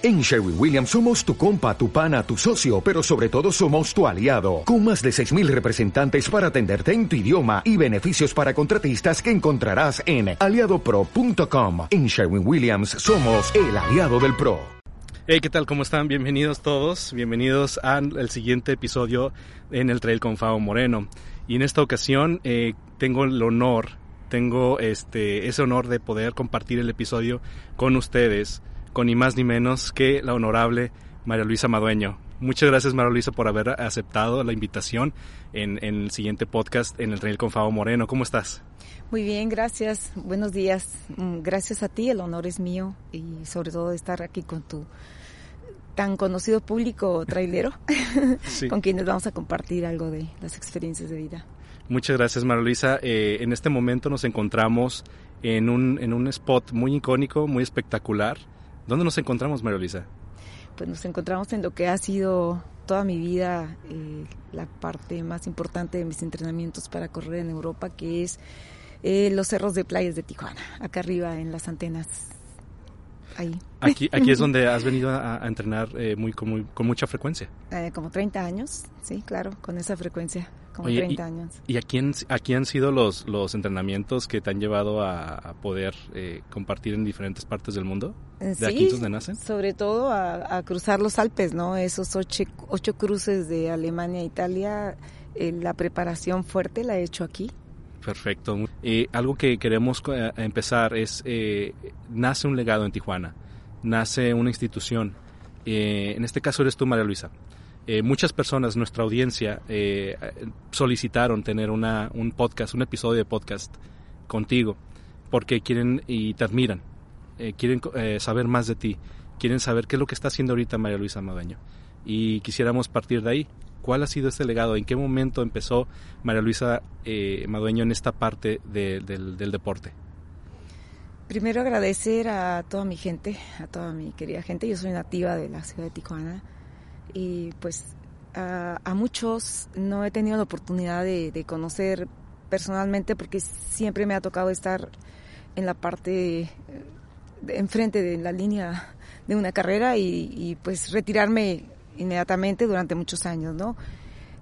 En Sherwin Williams somos tu compa, tu pana, tu socio, pero sobre todo somos tu aliado, con más de 6.000 representantes para atenderte en tu idioma y beneficios para contratistas que encontrarás en aliadopro.com. En Sherwin Williams somos el aliado del PRO. Hey, ¿qué tal? ¿Cómo están? Bienvenidos todos, bienvenidos al siguiente episodio en el Trail con Fabo Moreno. Y en esta ocasión eh, tengo el honor, tengo este, ese honor de poder compartir el episodio con ustedes con ni más ni menos que la honorable María Luisa Madueño. Muchas gracias María Luisa por haber aceptado la invitación en, el siguiente podcast en el Trail con Fabo Moreno. ¿Cómo estás? Muy bien, gracias. Buenos días. Mm, gracias a ti, el honor es mío y sobre todo estar aquí con tu tan conocido público trailero, con quienes vamos a compartir algo de las experiencias de vida. Muchas gracias, María Luisa. Eh, en este momento nos encontramos en un, en un spot muy icónico, muy espectacular, ¿Dónde nos encontramos, María Luisa? Pues nos encontramos en lo que ha sido toda mi vida eh, la parte más importante de mis entrenamientos para correr en Europa, que es eh, los cerros de playas de Tijuana, acá arriba en las antenas. Ahí. Aquí, aquí es donde has venido a, entrenar eh, muy, con, con, mucha frecuencia. como 30 años, sí, claro, con esa frecuencia como 30 y, años. ¿Y aquí, aquí han sido los, los entrenamientos que te han llevado a, poder eh, compartir en diferentes partes del mundo? ¿De sí, aquí donde nacen? sobre todo a, cruzar los Alpes, ¿no? Esos ocho, ocho cruces de Alemania a Italia, eh, la preparación fuerte la he hecho aquí. Perfecto. Eh, algo que queremos empezar es, nace un legado en Tijuana, nace una institución. en este caso eres tú, María Luisa. Eh, muchas personas, nuestra audiencia, eh, solicitaron tener una, un podcast, un episodio de podcast contigo, porque quieren y te admiran, eh, quieren saber más de ti, quieren saber qué es lo que está haciendo ahorita María Luisa Madueño. Y quisiéramos partir de ahí. ¿Cuál ha sido este legado? ¿En qué momento empezó María Luisa Madueño en esta parte del, del deporte? Primero agradecer a toda mi gente, a toda mi querida gente. Yo soy nativa de la ciudad de Tijuana y pues a, muchos no he tenido la oportunidad de, conocer personalmente porque siempre me ha tocado estar en la parte enfrente de la línea de una carrera y, pues retirarme inmediatamente durante muchos años, ¿no?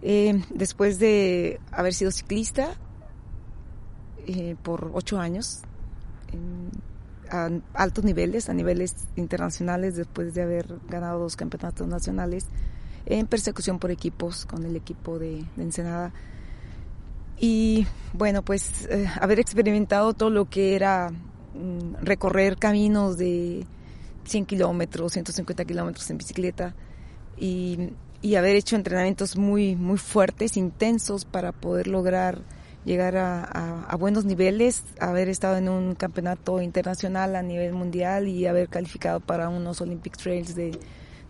Eh, después de haber sido ciclista eh, por ocho años, a altos niveles, a niveles internacionales, después de haber ganado dos campeonatos nacionales en persecución por equipos con el equipo de, Ensenada. Y bueno, pues eh, haber experimentado todo lo que era mm, recorrer caminos de 100 kilómetros, 150 kilómetros en bicicleta y, y, haber hecho entrenamientos muy, muy fuertes, intensos para poder lograr llegar a, buenos niveles, haber estado en un campeonato internacional a nivel mundial y haber calificado para unos Olympic Trails de,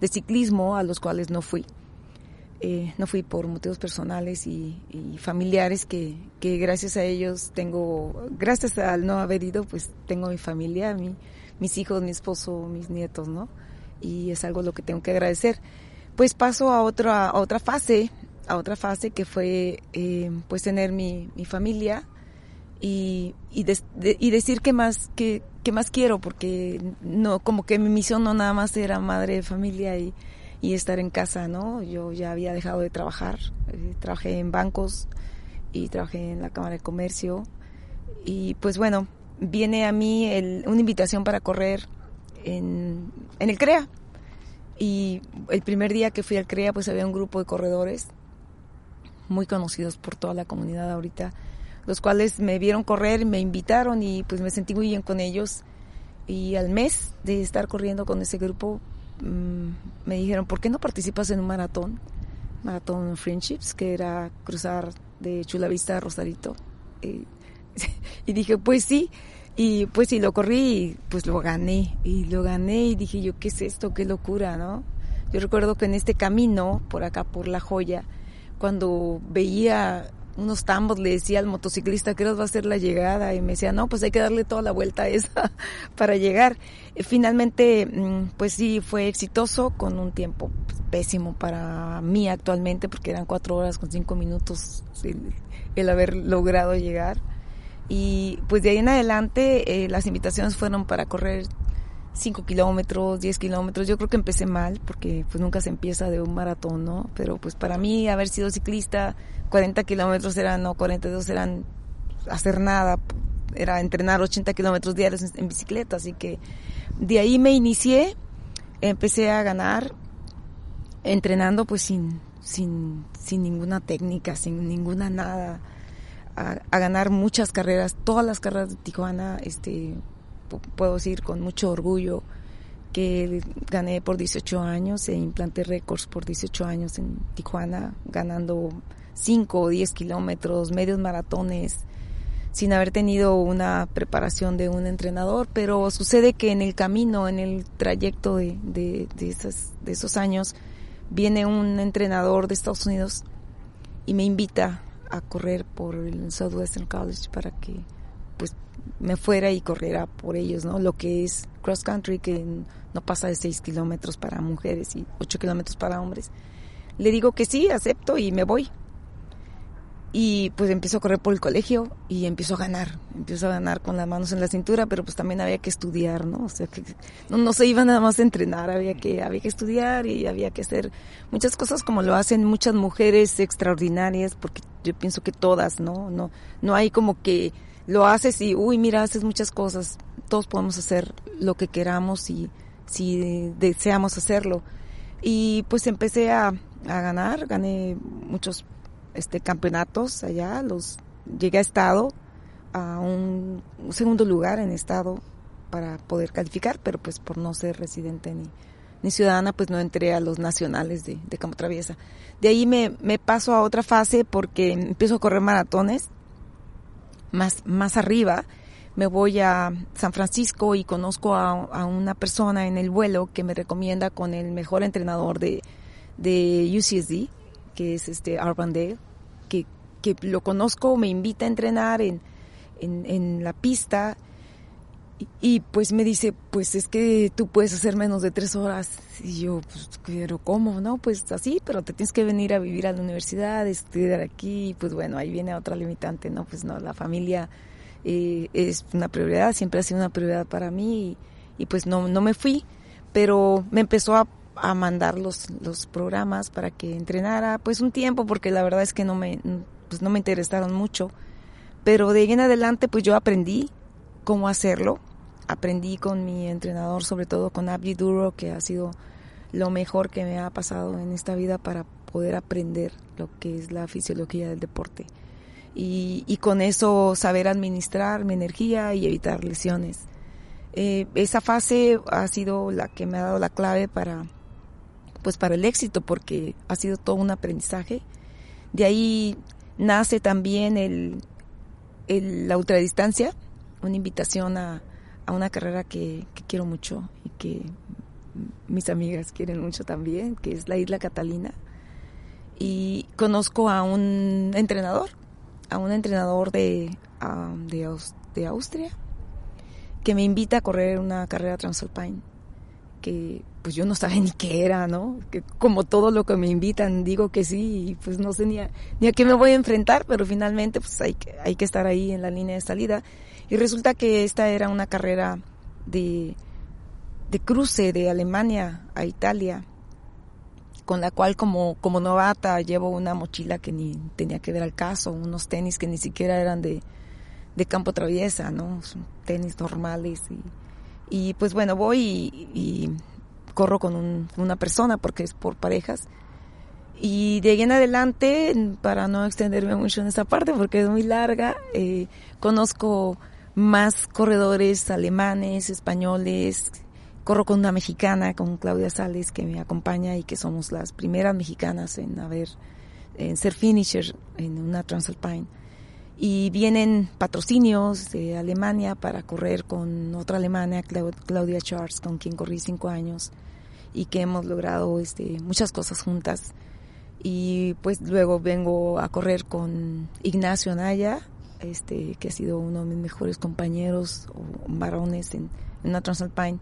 ciclismo a los cuales no fui. Eh, no fui por motivos personales y, familiares que, gracias a ellos tengo, gracias al no haber ido, pues tengo mi familia, mi, mis hijos, mi esposo, mis nietos, ¿no? Y es algo lo que tengo que agradecer. Pues paso a otra, a otra fase a otra fase que fue eh, pues tener mi, mi familia y, y, y decir que más que, que, más quiero porque no como que mi misión no nada más era madre de familia y, y estar en casa no yo ya había dejado de trabajar eh, trabajé en bancos y trabajé en la cámara de comercio. Y pues bueno viene a mí el, una invitación para correr en, en el CREA. Y el primer día que fui al CREA pues había un grupo de corredores muy conocidos por toda la comunidad ahorita, los cuales me vieron correr, me invitaron y pues me sentí muy bien con ellos. Y al mes de estar corriendo con ese grupo, mm, me dijeron, ¿por qué no participas en un maratón? Maratón Friendships, que era cruzar de Chula Vista a Rosarito. y dije, pues sí. Y pues sí, lo corrí y pues lo gané. Y lo gané y dije yo, ¿qué es esto? Qué locura, ¿no? Yo recuerdo que en este camino, por acá, por La Joya, cuando veía unos tambos, le decía al motociclista que va a ser la llegada y me decía, no, pues hay que darle toda la vuelta esa para llegar. finalmente, mm, pues sí, fue exitoso con un tiempo pésimo para mí actualmente porque eran cuatro horas con cinco minutos el, haber logrado llegar. Y pues de ahí en adelante eh, las invitaciones fueron para correr 5 kilómetros, 10 kilómetros. Yo creo que empecé mal porque pues nunca se empieza de un maratón, ¿no? Pero pues para mí haber sido ciclista, 40 kilómetros eran, no, 42 eran hacer nada, era entrenar 80 kilómetros diarios en, bicicleta. Así que de ahí me inicié, empecé a ganar entrenando pues sin, sin, sin ninguna técnica, sin ninguna nada. A, a, ganar muchas carreras, todas las carreras de Tijuana, este, puedo decir con mucho orgullo que gané por 18 años e implanté récords por 18 años en Tijuana, ganando 5 o 10 kilómetros, medios maratones, sin haber tenido una preparación de un entrenador, pero sucede que en el camino, en el trayecto de, de, de, de esos años, viene un entrenador de Estados Unidos y me invita a correr por el Southwestern College para que pues me fuera y corriera por ellos, ¿no? Lo que es cross country, que no pasa de 6 kilómetros para mujeres y 8 kilómetros para hombres. Le digo que sí, acepto y me voy. Y pues empiezo a correr por el colegio y empiezo a ganar, empiezo a ganar con las manos en la cintura, pero pues también había que estudiar, ¿no? O sea, que no, no se iba nada más a entrenar, había que, había que estudiar y había que hacer muchas cosas como lo hacen muchas mujeres extraordinarias, porque yo pienso que todas, ¿no? No, no hay como que lo haces y, uy, mira, haces muchas cosas. Todos podemos hacer lo que queramos y si deseamos hacerlo. Y pues empecé a, a ganar, gané muchos este, campeonatos allá, los llegué a estado, a un, segundo lugar en estado para poder calificar, pero pues por no ser residente ni, ni ciudadana, pues no entré a los nacionales de, de Campo Traviesa. De ahí me, me paso a otra fase porque empiezo a correr maratones más, más arriba, me voy a San Francisco y conozco a, una persona en el vuelo que me recomienda con el mejor entrenador de, de UCSD, que es este Arbandale, que, que lo conozco, me invita a entrenar en, en, en la pista y, pues me dice, pues es que tú puedes hacer menos de tres horas. Y yo, pues, pero ¿cómo? No, pues así, pero te tienes que venir a vivir a la universidad, estudiar aquí. Pues bueno, ahí viene otra limitante, ¿no? Pues no, la familia eh, es una prioridad, siempre ha sido una prioridad para mí. Y, pues no, no me fui, pero me empezó a, a mandar los, los programas para que entrenara, pues un tiempo, porque la verdad es que no me, pues no me interesaron mucho. Pero de ahí en adelante, pues yo aprendí cómo hacerlo. Aprendí con mi entrenador, sobre todo con Abdi Duro, que ha sido lo mejor que me ha pasado en esta vida para poder aprender lo que es la fisiología del deporte. Y, y con eso saber administrar mi energía y evitar lesiones. Eh, esa fase ha sido la que me ha dado la clave para, pues para el éxito, porque ha sido todo un aprendizaje. De ahí nace también el, el la ultradistancia, una invitación a, a una carrera que, que, quiero mucho y que mis amigas quieren mucho también, que es la Isla Catalina. Y conozco a un entrenador, a un entrenador de, um, de, de, Austria, que me invita a correr una carrera Transalpine, que pues yo no sabía ni qué era, ¿no? Que como todo lo que me invitan digo que sí y pues no sé ni a, ni a qué me voy a enfrentar, pero finalmente pues hay que, hay que estar ahí en la línea de salida y resulta que esta era una carrera de, de cruce de Alemania a Italia, con la cual como, como novata llevo una mochila que ni tenía que ver al caso, unos tenis que ni siquiera eran de, de campo traviesa, ¿no? Tenis normales y, y pues bueno, voy y, y corro con un, una persona porque es por parejas. Y de ahí en adelante, para no extenderme mucho en esta parte porque es muy larga, eh, conozco más corredores alemanes, españoles. Corro con una mexicana, con Claudia Sales, que me acompaña y que somos las primeras mexicanas en haber, en ser finisher en una Transalpine. Y vienen patrocinios de Alemania para correr con otra alemana, Claudia Charles, con quien corrí cinco años y que hemos logrado este, muchas cosas juntas. Y pues luego vengo a correr con Ignacio Anaya, este, que ha sido uno de mis mejores compañeros o varones en, en una Transalpine.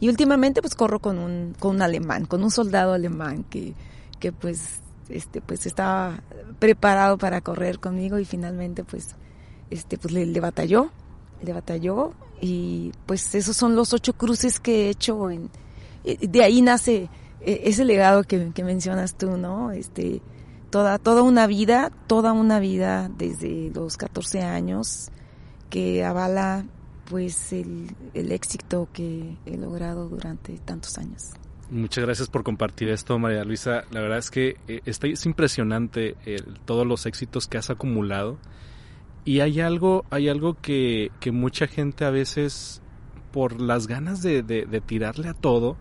Y últimamente pues corro con un, con un alemán, con un soldado alemán que, que pues, este, pues estaba preparado para correr conmigo y finalmente pues, este, pues le, le batalló, le batalló Y pues esos son los ocho cruces que he hecho. En, de ahí nace eh, ese legado que, que mencionas tú, ¿no? Este, toda, toda una vida, toda una vida desde los 14 años que avala pues el, el éxito que he logrado durante tantos años. Muchas gracias por compartir esto, María Luisa. La verdad es que eh, está, es impresionante todos los éxitos que has acumulado. Y hay algo, hay algo que, que mucha gente a veces, por las ganas de, de, tirarle a todo,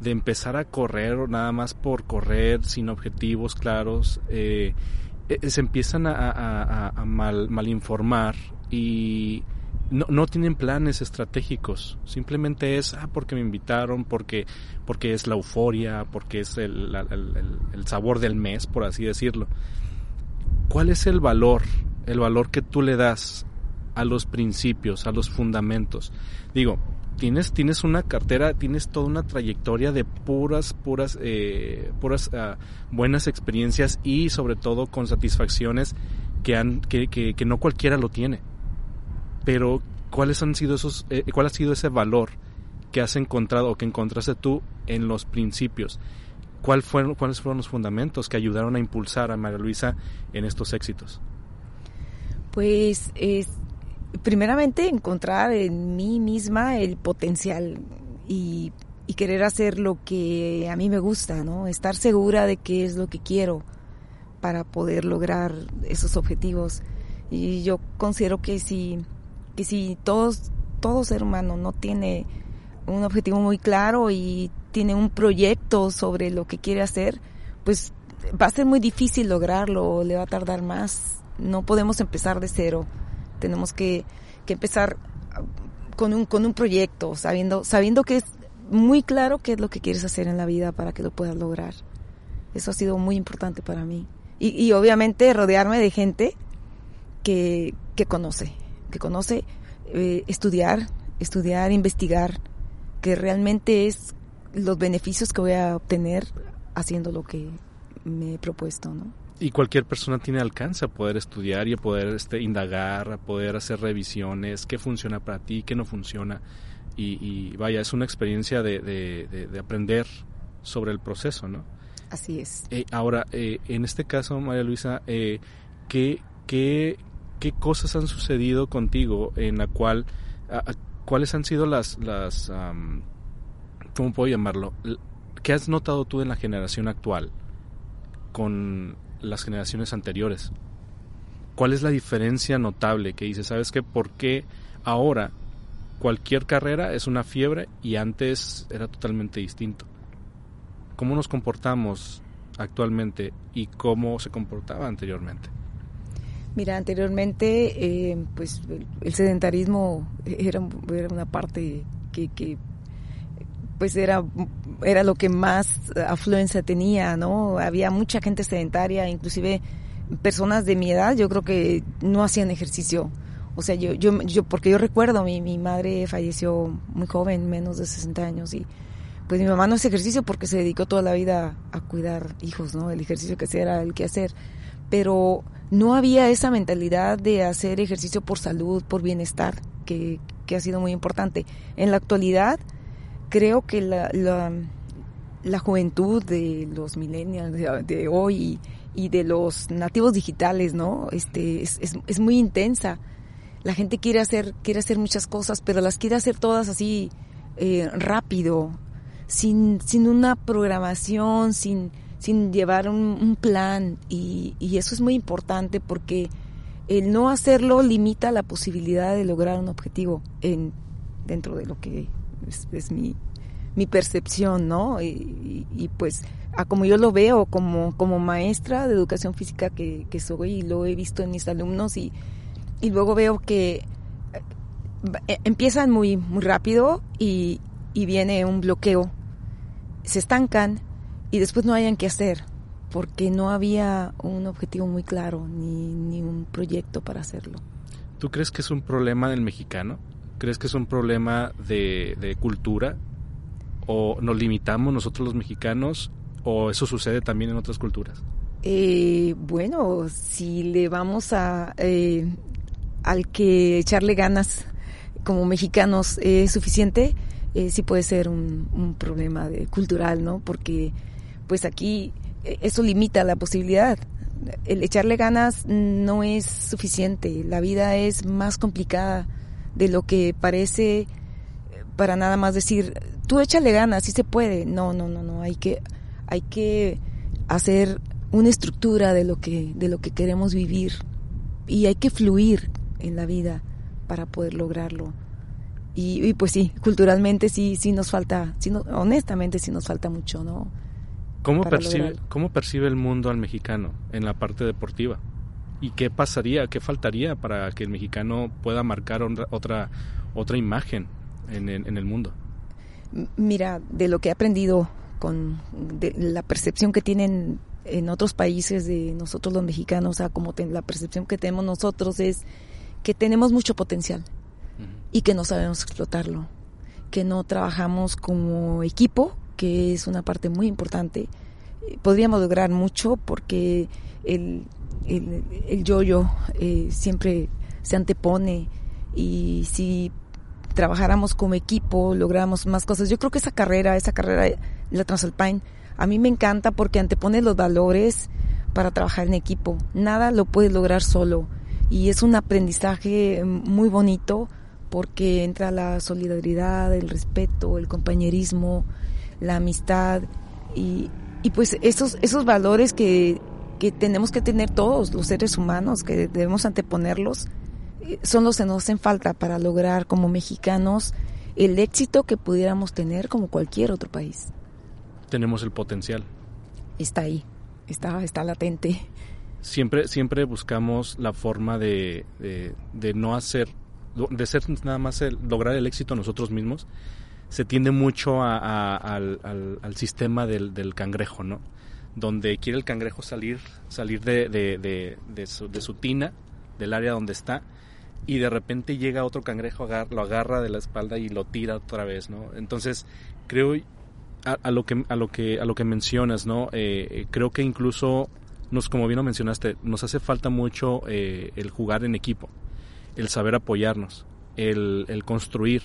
de empezar a correr o nada más por correr sin objetivos claros, eh, eh, se empiezan a, a, mal, informar y no, no tienen planes estratégicos, simplemente es ah, porque me invitaron, porque, porque es la euforia, porque es el, sabor del mes, por así decirlo. ¿Cuál es el valor, el valor que tú le das a los principios, a los fundamentos? Digo, tienes, tienes una cartera, tienes toda una trayectoria de puras, puras, eh, puras ah, buenas experiencias y sobre todo con satisfacciones que, han, que, que, que no cualquiera lo tiene pero ¿cuáles han sido esos, eh, cuál ha sido ese valor que has encontrado o que encontraste tú en los principios? ¿Cuál fueron, ¿Cuáles fueron los fundamentos que ayudaron a impulsar a María Luisa en estos éxitos? Pues es, primeramente encontrar en mí misma el potencial y, querer hacer lo que a mí me gusta, ¿no? Estar segura de qué es lo que quiero para poder lograr esos objetivos. Y yo considero que si que si todos, todo ser humano no tiene un objetivo muy claro y tiene un proyecto sobre lo que quiere hacer, pues va a ser muy difícil lograrlo, le va a tardar más. No podemos empezar de cero. Tenemos que, que empezar con un, con un proyecto, sabiendo, sabiendo que es muy claro qué es lo que quieres hacer en la vida para que lo puedas lograr. Eso ha sido muy importante para mí. Y, y obviamente rodearme de gente que, que conoce, que conoce, eh, estudiar, estudiar, investigar, que realmente es los beneficios que voy a obtener haciendo lo que me he propuesto, ¿no? Y cualquier persona tiene alcance a poder estudiar y a poder este, indagar, a poder hacer revisiones, qué funciona para ti, qué no funciona. Y, vaya, es una experiencia de, de, aprender sobre el proceso, ¿no? Así es. Eh, ahora, eh, en este caso, María Luisa, eh, ¿qué, qué, qué cosas han sucedido contigo en la cual, cuáles han sido las, las ¿cómo puedo llamarlo? ¿Qué has notado tú en la generación actual con las generaciones anteriores? ¿Cuál es la diferencia notable que dices? ¿Sabes qué? ¿Por qué ahora cualquier carrera es una fiebre y antes era totalmente distinto? ¿Cómo nos comportamos actualmente y cómo se comportaba anteriormente? Mira, anteriormente, eh, pues el sedentarismo era, era una parte que, que, pues era, era lo que más afluencia tenía, ¿no? Había mucha gente sedentaria, inclusive personas de mi edad, yo creo que no hacían ejercicio. O sea, yo, yo, yo porque yo recuerdo, mi, mi madre falleció muy joven, menos de 60 años, y pues mi mamá no hace ejercicio porque se dedicó toda la vida a cuidar hijos, ¿no? El ejercicio que hacía era el que hacer. Pero no había esa mentalidad de hacer ejercicio por salud, por bienestar, que, ha sido muy importante. En la actualidad, creo que la, la, juventud de los millennials de, hoy y, de los nativos digitales, ¿no? Este, es, es, muy intensa. La gente quiere hacer, quiere hacer muchas cosas, pero las quiere hacer todas así eh, rápido, sin, sin una programación, sin, sin llevar un, plan y, eso es muy importante porque el no hacerlo limita la posibilidad de lograr un objetivo en dentro de lo que es, mi, mi percepción, ¿no? Y, pues a como yo lo veo como, como maestra de educación física que, que soy y lo he visto en mis alumnos y, y luego veo que eh, empiezan muy, muy rápido y, y viene un bloqueo, se estancan y después no hayan que hacer, porque no había un objetivo muy claro ni, ni un proyecto para hacerlo. ¿Tú crees que es un problema del mexicano? ¿Crees que es un problema de, cultura? ¿O nos limitamos nosotros los mexicanos? ¿O eso sucede también en otras culturas? Eh, bueno, si le vamos a eh, al que echarle ganas como mexicanos es suficiente, eh, sí puede ser un, un problema de, cultural, ¿no? Porque pues aquí eh, eso limita la posibilidad. El echarle ganas no es suficiente. La vida es más complicada de lo que parece eh, para nada más decir, tú échale ganas, sí se puede. No, no, no, no. Hay que, hay que hacer una estructura de lo que, de lo que queremos vivir y hay que fluir en la vida para poder lograrlo. Y, pues sí, culturalmente sí, sí nos falta, sí honestamente sí nos falta mucho, ¿no? ¿Cómo percibe, ¿Cómo percibe el mundo al mexicano en la parte deportiva? ¿Y qué pasaría, qué faltaría para que el mexicano pueda marcar otra, otra imagen en el, en el mundo? Mira, de lo que he aprendido con de la percepción que tienen en otros países de nosotros los mexicanos, o sea, como la percepción que tenemos nosotros es que tenemos mucho potencial y que no sabemos explotarlo, que no trabajamos como equipo, que es una parte muy importante. Podríamos lograr mucho porque el, el, el yo-yo eh, siempre se antepone y si trabajáramos como equipo, logramos más cosas. Yo creo que esa carrera, esa carrera, la Transalpine, a mí me encanta porque antepone los valores para trabajar en equipo. Nada lo puedes lograr solo y es un aprendizaje muy bonito porque entra la solidaridad, el respeto, el compañerismo, la amistad y, y pues esos, esos valores que, que tenemos que tener todos los seres humanos, que debemos anteponerlos, eh, son los que nos hacen falta para lograr como mexicanos el éxito que pudiéramos tener como cualquier otro país tenemos el potencial. Está ahí, está, está latente. Siempre, siempre buscamos la forma de, de, no hacer, de ser nada más lograr el éxito nosotros mismos. Se tiende mucho al, al, sistema del, del, cangrejo, ¿no? Donde quiere el cangrejo salir, salir de, de, de, su, de su tina, del área donde está, y de repente llega otro cangrejo, lo agarra de la espalda y lo tira otra vez, ¿no? Entonces, creo a, lo que a lo que a lo que mencionas, ¿no? Eh, eh, creo que incluso nos, como bien lo mencionaste, nos hace falta mucho eh, el jugar en equipo, el saber apoyarnos, el, el, construir,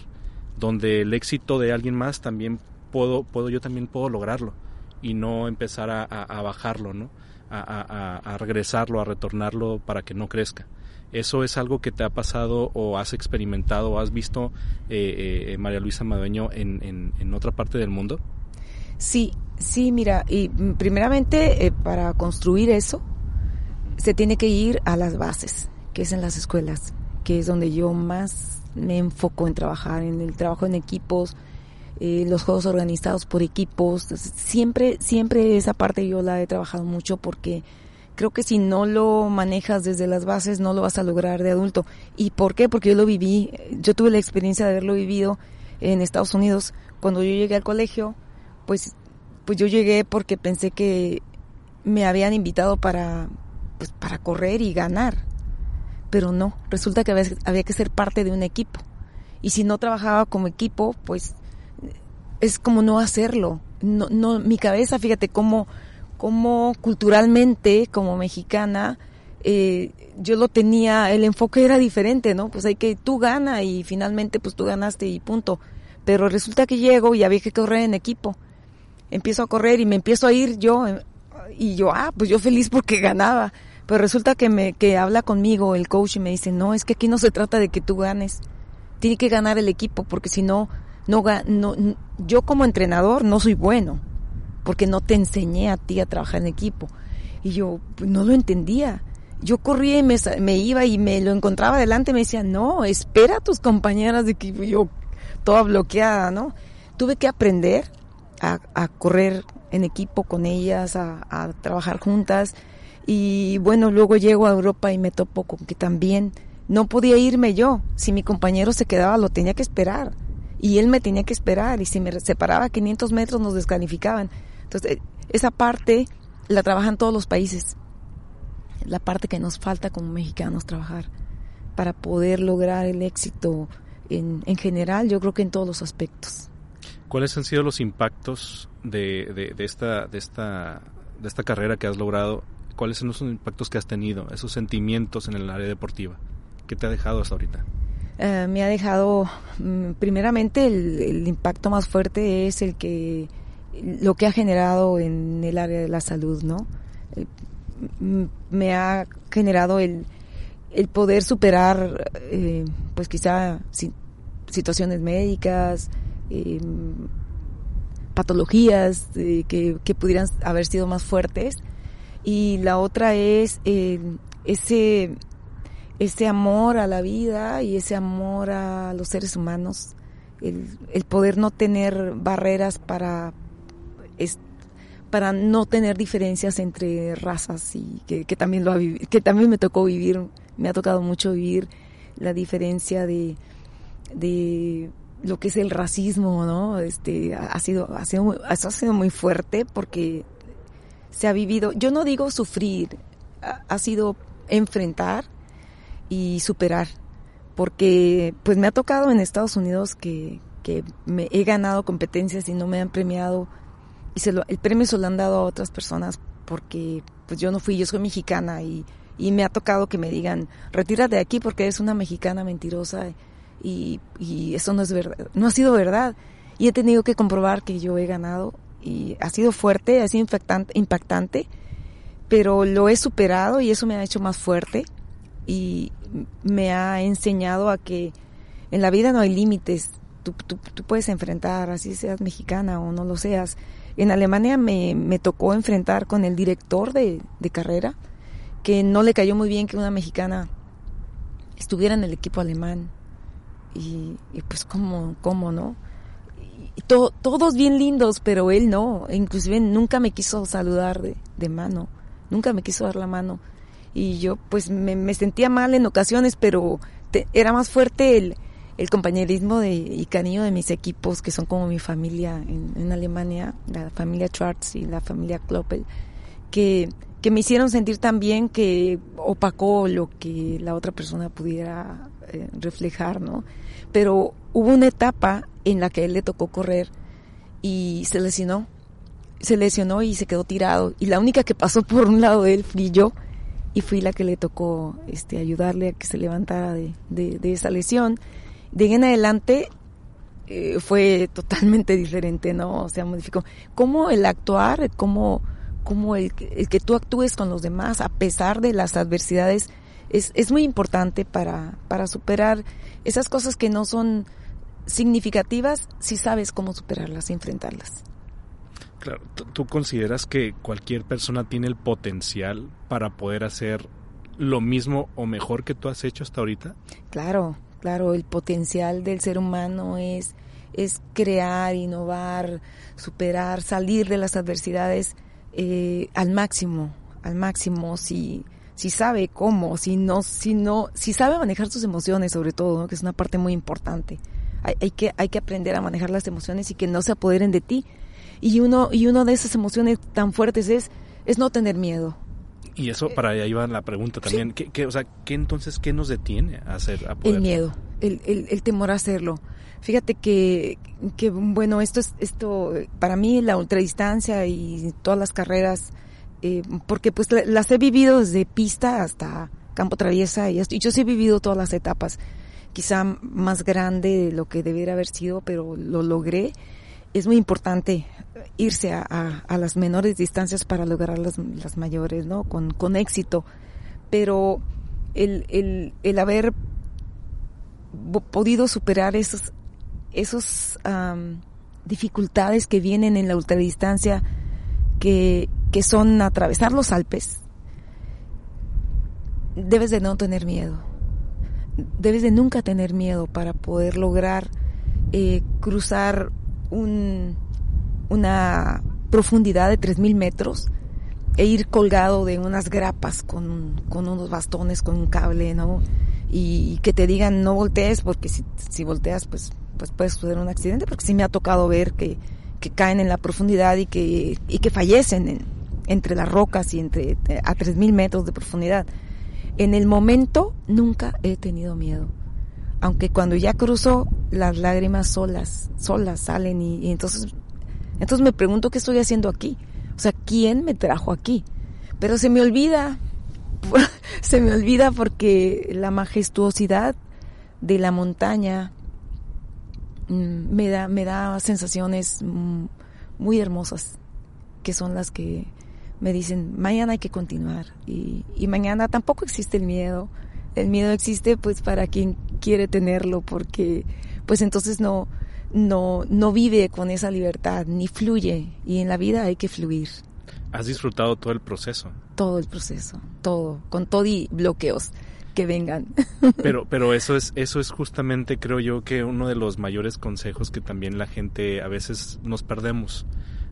donde el éxito de alguien más también puedo, puedo yo también puedo lograrlo y no empezar a, bajarlo, ¿no? A, regresarlo, a retornarlo para que no crezca. ¿Eso es algo que te ha pasado o has experimentado o has visto, eh, María Luisa Madueño, en, en, otra parte del mundo? Sí, sí, mira, y primeramente eh, para construir eso se tiene que ir a las bases, que es en las escuelas, que es donde yo más me enfoco en trabajar, en el trabajo en equipos, eh, los juegos organizados por equipos. Siempre, siempre esa parte yo la he trabajado mucho porque creo que si no lo manejas desde las bases no lo vas a lograr de adulto. ¿Y por qué? Porque yo lo viví, yo tuve la experiencia de haberlo vivido en Estados Unidos. Cuando yo llegué al colegio, pues, pues yo llegué porque pensé que me habían invitado para, pues, para correr y ganar. Pero no, resulta que había, que ser parte de un equipo. Y si no trabajaba como equipo, pues es como no hacerlo. No, no, mi cabeza, fíjate cómo, cómo culturalmente, como mexicana, eh, yo lo tenía, el enfoque era diferente, ¿no? Pues hay que, tú gana y finalmente pues tú ganaste y punto. Pero resulta que llego y había que correr en equipo empiezo a correr y me empiezo a ir yo y yo, ah, pues yo feliz porque ganaba. Pero resulta que me que habla conmigo el coach y me dice, "No, es que aquí no se trata de que tú ganes. Tiene que ganar el equipo porque si no no no yo como entrenador no soy bueno porque no te enseñé a ti a trabajar en equipo." Y yo pues, no lo entendía. Yo corría y me, me iba y me lo encontraba delante y me decía, no, espera a tus compañeras de equipo. yo toda bloqueada, ¿no? Tuve que aprender a, correr en equipo con ellas, a, trabajar juntas. Y bueno, luego llego a Europa y me topo con que también no podía irme yo. Si mi compañero se quedaba, lo tenía que esperar. Y él me tenía que esperar. Y si me separaba 500 metros, nos descalificaban. Entonces, esa parte la trabajan todos los países. La parte que nos falta como mexicanos trabajar para poder lograr el éxito en, en general, yo creo que en todos los aspectos. ¿Cuáles han sido los impactos de, de, esta, de, esta, de esta carrera que has logrado? ¿Cuáles son los impactos que has tenido, esos sentimientos en el área deportiva? ¿Qué te ha dejado hasta ahorita? Eh, me ha dejado, mm, primeramente, el, impacto más fuerte es el que, lo que ha generado en el área de la salud, ¿no? Eh, me ha generado el, el poder superar, eh, pues quizá situaciones médicas, patologías que, que, pudieran haber sido más fuertes. Y la otra es ese ese amor a la vida y ese amor a los seres humanos, el, el poder no tener barreras para, es, para no tener diferencias entre razas y que, que también lo ha, que también me tocó vivir, me ha tocado mucho vivir la diferencia de, de lo que es el racismo, ¿no? Este, ha sido, ha sido, eso ha sido muy fuerte porque se ha vivido, yo no digo sufrir, ha sido enfrentar y superar. Porque pues me ha tocado en Estados Unidos que, que me he ganado competencias y no me han premiado y se lo, el premio se lo han dado a otras personas porque pues yo no fui, yo soy mexicana y, y me ha tocado que me digan, retírate de aquí porque eres una mexicana mentirosa y, y eso no es verdad, no ha sido verdad. Y he tenido que comprobar que yo he ganado y ha sido fuerte, ha sido impactante, impactante pero lo he superado y eso me ha hecho más fuerte y me ha enseñado a que en la vida no hay límites. Tú, tú, puedes enfrentar, así seas mexicana o no lo seas. En Alemania me, me tocó enfrentar con el director de, de, carrera, que no le cayó muy bien que una mexicana estuviera en el equipo alemán. Y, pues, ¿cómo, cómo no? Todos bien lindos, pero él no. Inclusive nunca me quiso saludar de, de mano. Nunca me quiso dar la mano y yo pues me, sentía mal en ocasiones, pero era más fuerte el, el compañerismo de, y cariño de mis equipos, que son como mi familia en, Alemania, la familia Schwartz y la familia Kloppel, que, que me hicieron sentir también que opacó lo que la otra persona pudiera eh, reflejar, ¿no? Pero hubo una etapa en la que él le tocó correr y se lesionó, se lesionó y se quedó tirado. Y la única que pasó por un lado de él fui yo y fui la que le tocó este, ayudarle a que se levantara de, de, esa lesión. De ahí en adelante eh, fue totalmente diferente, ¿no? O sea, modificó. Cómo el actuar, cómo, cómo el, el, que tú actúes con los demás a pesar de las adversidades es, es muy importante para, para superar esas cosas que no son significativas si sabes cómo superarlas y enfrentarlas. Claro, ¿tú consideras que cualquier persona tiene el potencial para poder hacer lo mismo o mejor que tú has hecho hasta ahorita? Claro, claro, el potencial del ser humano es, es crear, innovar, superar, salir de las adversidades eh, al máximo, al máximo, si, si sabe cómo, si no, si no, si sabe manejar sus emociones sobre todo, que es una parte muy importante. Hay, hay, que, hay que aprender a manejar las emociones y que no se apoderen de ti y uno y uno de esas emociones tan fuertes es es no tener miedo. Y eso para allá iba la pregunta también. ¿Qué, o sea, ¿qué entonces qué nos detiene a hacer? A poder... El miedo, el, el, temor a hacerlo. Fíjate que, que, bueno, esto es, esto, para mí la ultradistancia y todas las carreras, eh, porque pues las he vivido desde pista hasta campo traviesa y, y yo sí he vivido todas las etapas, quizá más grande de lo que debiera haber sido, pero lo logré es muy importante irse a, las menores distancias para lograr las, mayores, ¿no? Con, con éxito. Pero el, el, el haber podido superar esos, esos dificultades que vienen en la ultradistancia, que, que son atravesar los Alpes, debes de no tener miedo. Debes de nunca tener miedo para poder lograr eh, cruzar un, una profundidad de 3.000 metros e ir colgado de unas grapas con, con unos bastones, con un cable, ¿no? Y, que te digan no voltees porque si, si volteas pues, pues puede suceder un accidente porque sí me ha tocado ver que, que caen en la profundidad y que, y que fallecen entre las rocas y entre a 3.000 metros de profundidad. En el momento nunca he tenido miedo aunque cuando ya cruzo las lágrimas solas, solas salen y, entonces, entonces me pregunto qué estoy haciendo aquí. O sea, ¿quién me trajo aquí? Pero se me olvida, se me olvida porque la majestuosidad de la montaña mm, me da, me da sensaciones mm, muy hermosas, que son las que me dicen, mañana hay que continuar. Y, y mañana tampoco existe el miedo. El miedo existe pues para quien quiere tenerlo, porque pues entonces no, no, no vive con esa libertad, ni fluye. Y en la vida hay que fluir. ¿Has disfrutado todo el proceso? Todo el proceso, todo, con todo y bloqueos que vengan. Pero, pero eso es, eso es justamente, creo yo, que uno de los mayores consejos que también la gente a veces nos perdemos.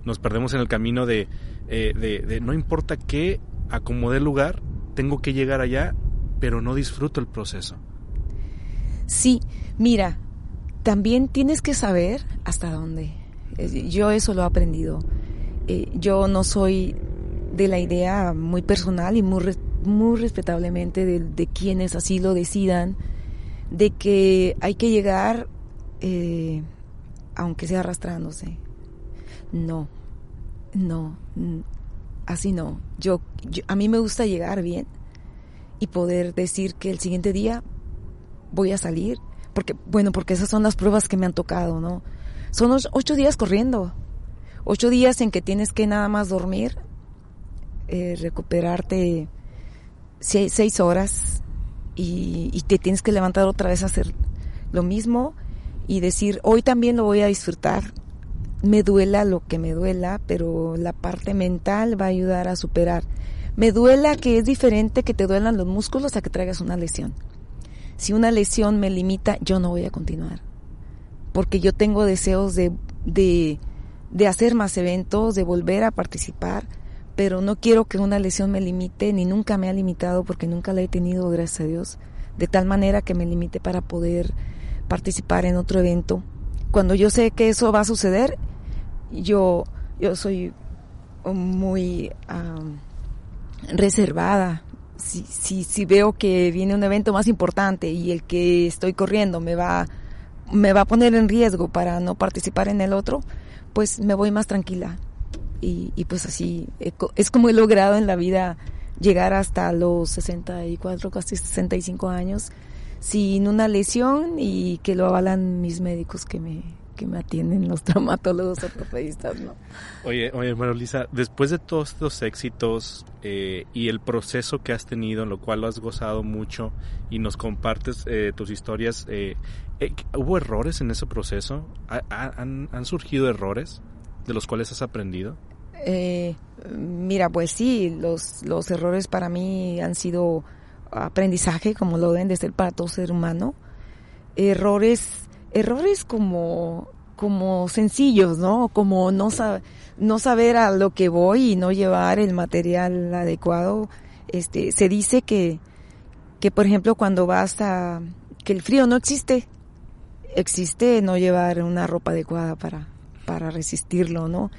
Nos perdemos en el camino de, eh, de, de no importa qué acomodé el lugar, tengo que llegar allá, pero no disfruto el proceso. Sí, mira, también tienes que saber hasta dónde. Yo eso lo he aprendido. Eh, yo no soy de la idea muy personal y muy, muy respetablemente de, quienes así lo decidan, de que hay que llegar eh, aunque sea arrastrándose. No, no, así no. Yo, yo, a mí me gusta llegar bien y poder decir que el siguiente día voy a salir, porque bueno, porque esas son las pruebas que me han tocado, ¿no? Son ocho días corriendo, ocho días en que tienes que nada más dormir, eh, recuperarte seis, horas y, y, te tienes que levantar otra vez a hacer lo mismo y decir, hoy también lo voy a disfrutar, me duela lo que me duela, pero la parte mental va a ayudar a superar. Me duela que es diferente que te duelan los músculos a que traigas una lesión. Si una lesión me limita, yo no voy a continuar. Porque yo tengo deseos de, de de hacer más eventos, de volver a participar, pero no quiero que una lesión me limite, ni nunca me ha limitado porque nunca la he tenido, gracias a Dios, de tal manera que me limite para poder participar en otro evento. Cuando yo sé que eso va a suceder, yo, yo soy muy reservada. Si, si, veo que viene un evento más importante y el que estoy corriendo me va, me va a poner en riesgo para no participar en el otro, pues me voy más tranquila. Y, pues así es como he logrado en la vida llegar hasta los 64, casi 65 años sin una lesión y que lo avalan mis médicos que me, que me atienden los traumatólogos ortopedistas, ¿no? Oye, oye, Marolisa, después de todos estos éxitos eh, y el proceso que has tenido, en lo cual lo has gozado mucho y nos compartes eh, tus historias, eh, eh, ¿hubo errores en ese proceso? han, ¿Han surgido errores de los cuales has aprendido? Eh, mira, pues sí, los, los errores para mí han sido aprendizaje, como lo deben de ser para todo ser humano. Errores errores como, como sencillos, ¿no? Como no, no saber a lo que voy y no llevar el material adecuado. Este, se dice que, que por ejemplo cuando vas a, que el frío no existe, existe no llevar una ropa adecuada para, para resistirlo, ¿no?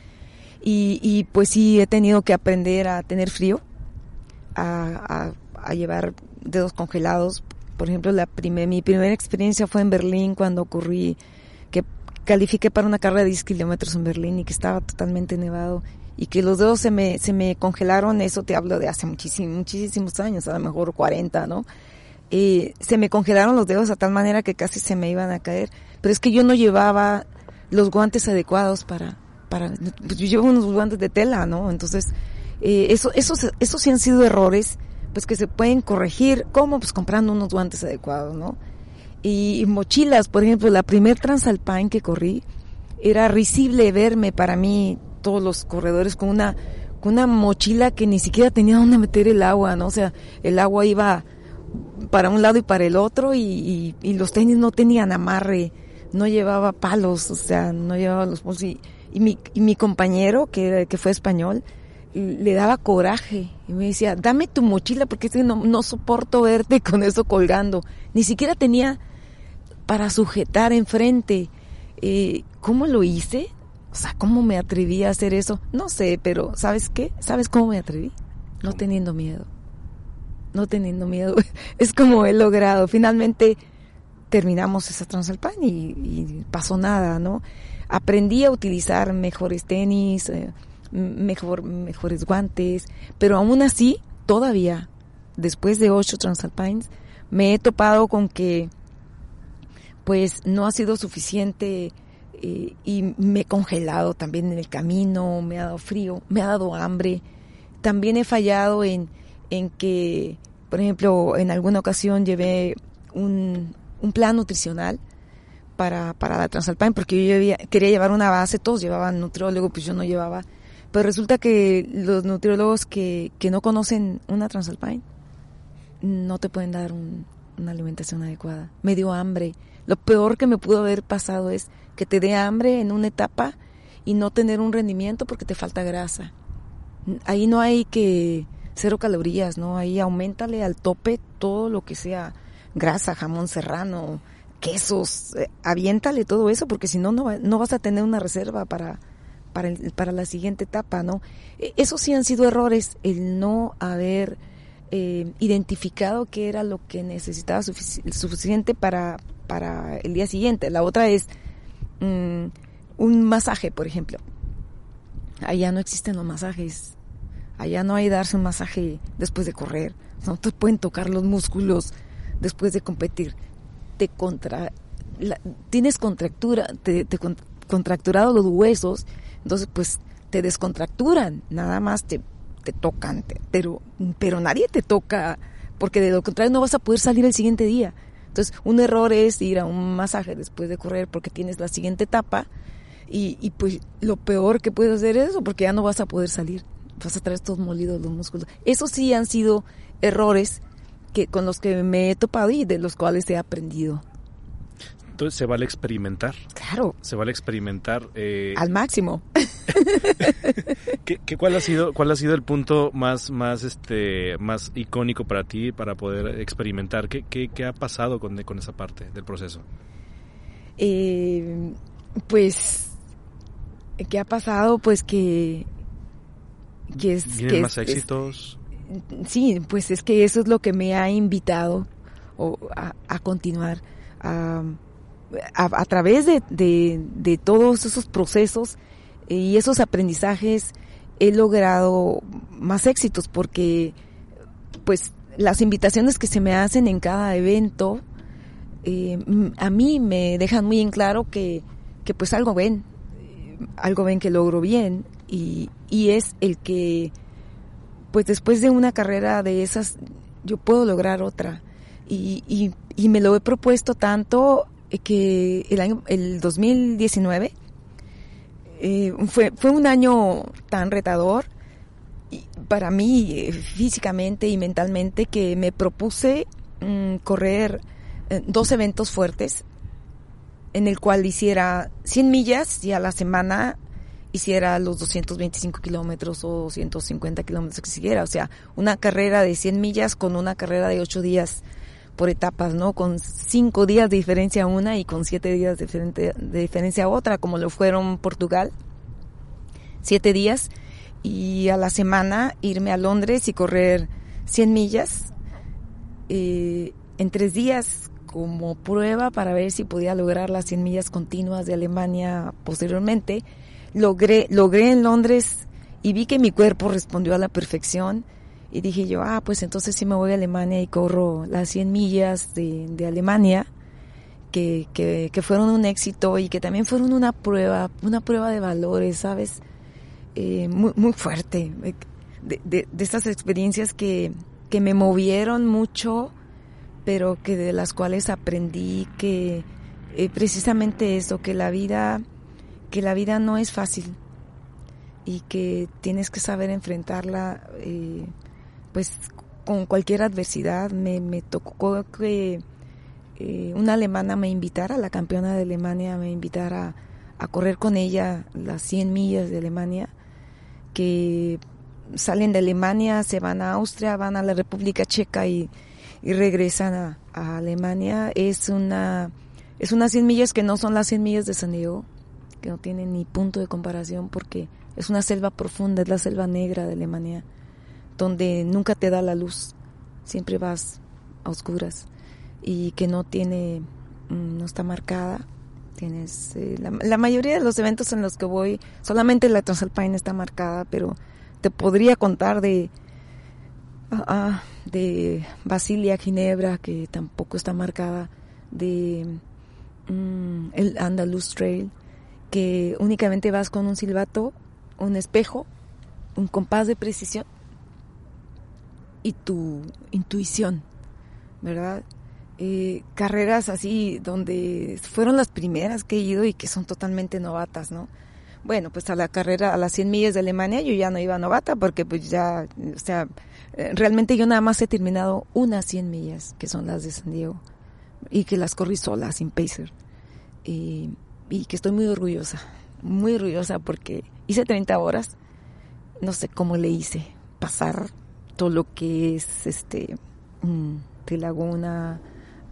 Y, y pues sí he tenido que aprender a tener frío, a, a, a llevar dedos congelados por ejemplo, la primer, mi primera experiencia fue en Berlín cuando ocurrí que califiqué para una carrera de 10 kilómetros en Berlín y que estaba totalmente nevado y que los dedos se me, se me congelaron, eso te hablo de hace muchísimos, muchísimos años, a lo mejor 40, ¿no? Y se me congelaron los dedos a tal manera que casi se me iban a caer, pero es que yo no llevaba los guantes adecuados para, para, pues yo llevo unos guantes de tela, ¿no? Entonces, eh, eso, esos, esos sí han sido errores pues que se pueden corregir. ¿Cómo? Pues comprando unos guantes adecuados, ¿no? Y, mochilas, por ejemplo, la primer Transalpine que corrí, era risible verme para mí, todos los corredores, con una, con una mochila que ni siquiera tenía dónde meter el agua, ¿no? O sea, el agua iba para un lado y para el otro y, y, los tenis no tenían amarre, no llevaba palos, o sea, no llevaba los. Y, y, mi, y mi compañero, que, que fue español, le daba coraje y me decía, dame tu mochila porque no, no soporto verte con eso colgando. Ni siquiera tenía para sujetar enfrente. Eh, ¿Cómo lo hice? O sea, ¿cómo me atreví a hacer eso? No sé, pero ¿sabes qué? ¿Sabes cómo me atreví? No teniendo miedo. No teniendo miedo. Es como he logrado. Finalmente terminamos esa Transalpine y, y pasó nada, ¿no? Aprendí a utilizar mejores tenis, eh, mejor, mejores guantes, pero aún así, todavía, después de ocho Transalpines, me he topado con que pues no ha sido suficiente eh, y me he congelado también en el camino, me ha dado frío, me ha dado hambre. También he fallado en, en que, por ejemplo, en alguna ocasión llevé un, un plan nutricional para, para la Transalpine porque yo quería llevar una base, todos llevaban nutriólogo, pues yo no llevaba. Pero resulta que los nutriólogos que, que no conocen una Transalpine no te pueden dar una alimentación adecuada. Me dio hambre. Lo peor que me pudo haber pasado es que te dé hambre en una etapa y no tener un rendimiento porque te falta grasa. Ahí no hay que cero calorías, ¿no? Ahí aumentale al tope todo lo que sea grasa, jamón serrano, quesos, eh, aviéntale todo eso porque si no, no vas a tener una reserva para, para, para la siguiente etapa, ¿no? E, esos sí han sido errores, el no haber eh, identificado qué era lo que necesitaba suficiente para, para el día siguiente. La otra es mm, un masaje, por ejemplo. Allá no existen los masajes. Allá no hay darse un masaje después de correr. No te pueden tocar los músculos después de competir. Te contra, tienes contractura, te contracturado los huesos, entonces pues te descontracturan, nada más te, te tocan, pero, pero nadie te toca, porque de lo contrario no vas a poder salir el siguiente día. Entonces, un error es ir a un masaje después de correr porque tienes la siguiente etapa y, y pues lo peor que puedes hacer es eso porque ya no vas a poder salir, vas a traer todos molidos los músculos. Esos sí han sido errores que con los que me he topado y de los cuales he aprendido. Entonces se vale experimentar. Claro. Se vale experimentar. Eh... Al máximo. ¿Qué, qué, cuál ha sido cuál ha sido el punto más más este más icónico para ti para poder experimentar? ¿Qué, qué, qué ha pasado con, con esa parte del proceso? Eh, pues qué ha pasado pues que que es ¿Vienen que más éxitos. sí, pues es que eso es lo que me ha invitado o a, a continuar a, a, través de, de, todos esos procesos y esos aprendizajes he logrado más éxitos porque pues las invitaciones que se me hacen en cada evento eh, a mí me dejan muy en claro que, que pues algo ven, algo ven que logro bien y, y es el que pues después de una carrera de esas yo puedo lograr otra. Y, y, y me lo he propuesto tanto que el año el 2019 eh, fue, fue un año tan retador para mí eh, físicamente y mentalmente que me propuse mm, correr eh, dos eventos fuertes en el cual hiciera 100 millas y a la semana hiciera los 225 kilómetros o 150 kilómetros que siguiera. O sea, una carrera de 100 millas con una carrera de 8 días por etapas, ¿no? Con cinco días de diferencia una y con siete días de, diferencia otra, como lo fueron Portugal. Siete días y a la semana irme a Londres y correr 100 millas eh, en tres días como prueba para ver si podía lograr las 100 millas continuas de Alemania posteriormente. Logré, logré en Londres y vi que mi cuerpo respondió a la perfección y dije yo, ah, pues entonces sí me voy a Alemania y corro las 100 millas de, de Alemania, que, que, que, fueron un éxito y que también fueron una prueba, una prueba de valores, ¿sabes? Eh, muy, muy fuerte. De, de, de estas experiencias que, que me movieron mucho, pero que de las cuales aprendí que eh, precisamente eso, que la vida, que la vida no es fácil y que tienes que saber enfrentarla eh, pues con cualquier adversidad. Me, tocó que eh, una alemana me invitara, la campeona de Alemania me invitara a correr con ella las 100 millas de Alemania, que salen de Alemania, se van a Austria, van a la República Checa y, regresan a, a, Alemania. Es una, es unas 100 millas que no son las 100 millas de San Diego, que no tienen ni punto de comparación porque es una selva profunda, es la selva negra de Alemania donde nunca te da la luz, siempre vas a oscuras y que no tiene, mm, no está marcada. Tienes eh, la, mayoría de los eventos en los que voy, solamente la Transalpine está marcada, pero te podría contar de uh, de Basilia, Ginebra, que tampoco está marcada, de mm, el Andaluz Trail, que únicamente vas con un silbato, un espejo, un compás de precisión y tu intuición, ¿verdad? Eh, carreras así donde fueron las primeras que he ido y que son totalmente novatas, ¿no? Bueno, pues a la carrera, a las 100 millas de Alemania yo ya no iba novata porque pues ya, o sea, eh, realmente yo nada más he terminado unas 100 millas, que son las de San Diego, y que las corrí sola, sin pacer. Y, y que estoy muy orgullosa, muy orgullosa porque hice 30 horas, no sé cómo le hice, pasar todo lo que es este mm, de Laguna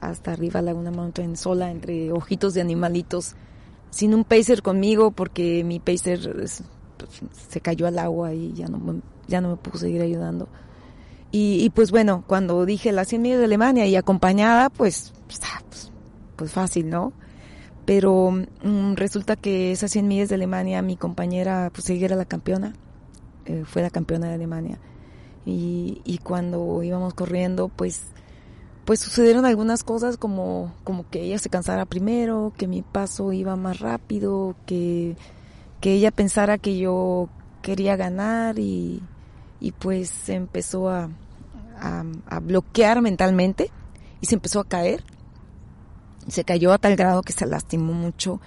hasta arriba Laguna Mountain sola entre ojitos de animalitos sin un pacer conmigo porque mi pacer pues, se cayó al agua y ya no me, ya no me pudo seguir ayudando. Y, pues bueno, cuando dije las 100 millas de Alemania y acompañada, pues, pues, ah, pues, pues fácil, ¿no? Pero mm, resulta que esas 100 millas de Alemania, mi compañera, pues ella era la campeona, eh, fue la campeona de Alemania. Y, y cuando íbamos corriendo, pues pues sucedieron algunas cosas como, como que ella se cansara primero, que mi paso iba más rápido, que, que ella pensara que yo quería ganar y, y pues empezó a, a, bloquear mentalmente y se empezó a caer. Se cayó a tal grado que se lastimó mucho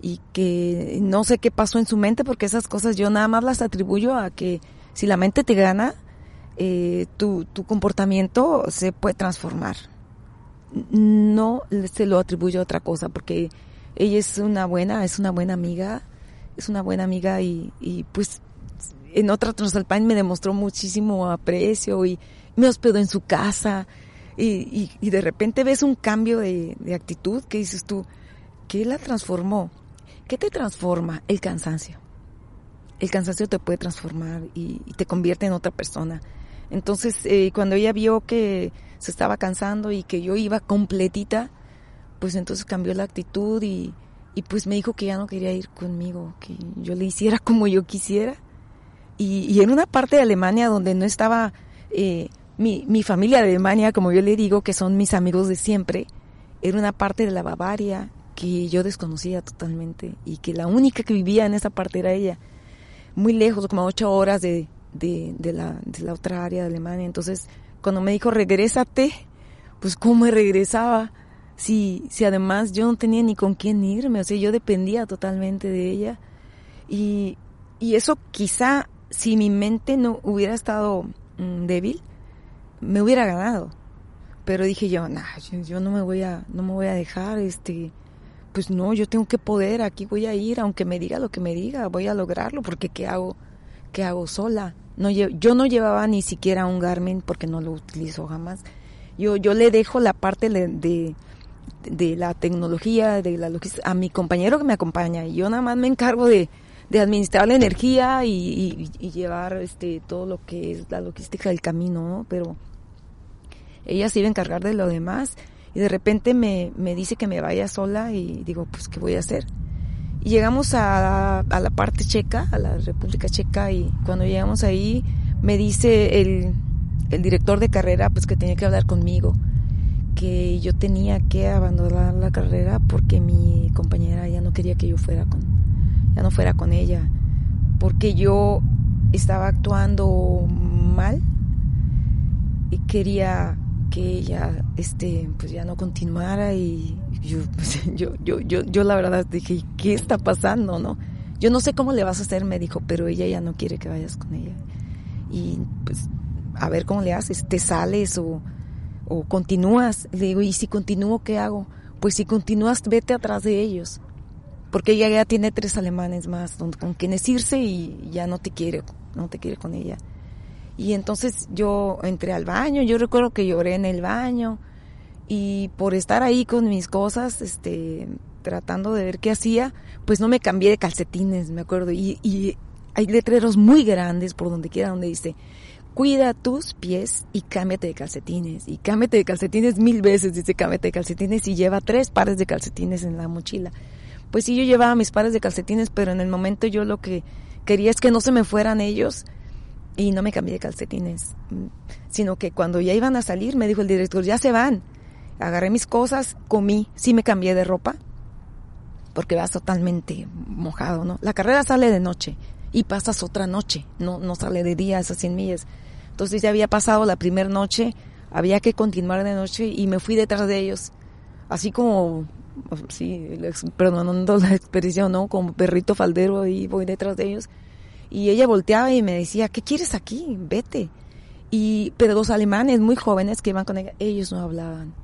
y que no sé qué pasó en su mente porque esas cosas yo nada más las atribuyo a que si la mente te gana, eh, tu, tu comportamiento se puede transformar. No se lo atribuyo a otra cosa porque ella es una buena, es una buena amiga, es una buena amiga y, y pues en otra Transalpine me demostró muchísimo aprecio y me hospedó en su casa y, y, de repente ves un cambio de, de, actitud que dices tú, ¿qué la transformó? ¿Qué te transforma? El cansancio. El cansancio te puede transformar y, y te convierte en otra persona. Entonces, eh, cuando ella vio que se estaba cansando y que yo iba completita, pues entonces cambió la actitud y, y pues me dijo que ya no quería ir conmigo, que yo le hiciera como yo quisiera. Y, en una parte de Alemania donde no estaba eh, mi, mi familia de Alemania, como yo le digo, que son mis amigos de siempre, era una parte de la Bavaria que yo desconocía totalmente y que la única que vivía en esa parte era ella, muy lejos, como ocho horas de, de, la, de la otra área de Alemania. Entonces, cuando me dijo, regrésate, pues cómo me regresaba, si, si además yo no tenía ni con quién irme, o sea, yo dependía totalmente de ella. Y, y eso quizá, si mi mente no hubiera estado mm, débil, me hubiera ganado. Pero dije yo, nah, yo, yo, no me voy a, no me voy a dejar, este, pues no, yo tengo que poder, aquí voy a ir, aunque me diga lo que me diga, voy a lograrlo, porque ¿qué hago? ¿qué hago sola? No, yo no llevaba ni siquiera un Garmin porque no lo utilizo jamás. Yo, yo le dejo la parte de, de, la tecnología, de la logística, a mi compañero que me acompaña. Y yo nada más me encargo de, de administrar la energía y, llevar este todo lo que es la logística del camino, ¿no? Pero ella se iba a encargar de lo demás y de repente me, me dice que me vaya sola y digo, pues, ¿qué voy a hacer? Llegamos a, a, la parte checa, a la República Checa, y cuando llegamos ahí me dice el, el director de carrera pues que tenía que hablar conmigo, que yo tenía que abandonar la carrera porque mi compañera ya no quería que yo fuera con, ya no fuera con ella, porque yo estaba actuando mal y quería que ella este pues ya no continuara y yo pues, yo yo yo, yo la verdad dije qué está pasando no yo no sé cómo le vas a hacer me dijo pero ella ya no quiere que vayas con ella. Y pues a ver cómo le haces te sales o o continúas le digo y si continúo qué hago pues si continúas vete atrás de ellos porque ella ya tiene tres alemanes más con quienes irse y ya no te quiere no te quiere con ella y entonces yo entré al baño, yo recuerdo que lloré en el baño y por estar ahí con mis cosas, este, tratando de ver qué hacía, pues no me cambié de calcetines, me acuerdo. Y, y hay letreros muy grandes por donde quiera donde dice, cuida tus pies y cámbiate de calcetines. Y cámbiate de calcetines mil veces, dice cámbiate de calcetines y lleva tres pares de calcetines en la mochila. Pues sí, yo llevaba mis pares de calcetines, pero en el momento yo lo que quería es que no se me fueran ellos y no me cambié de calcetines, sino que cuando ya iban a salir me dijo el director, ya se van. Agarré mis cosas, comí, sí me cambié de ropa, porque vas totalmente mojado, ¿no? La carrera sale de noche y pasas otra noche, no, no sale de día esas 100 millas. Entonces ya había pasado la primera noche, había que continuar de noche y me fui detrás de ellos, así como, sí, perdonando la expresión, ¿no? Como perrito faldero y voy detrás de ellos. Y ella volteaba y me decía, ¿qué quieres aquí? Vete. Y, pero los alemanes muy jóvenes que iban con ella, ellos no hablaban.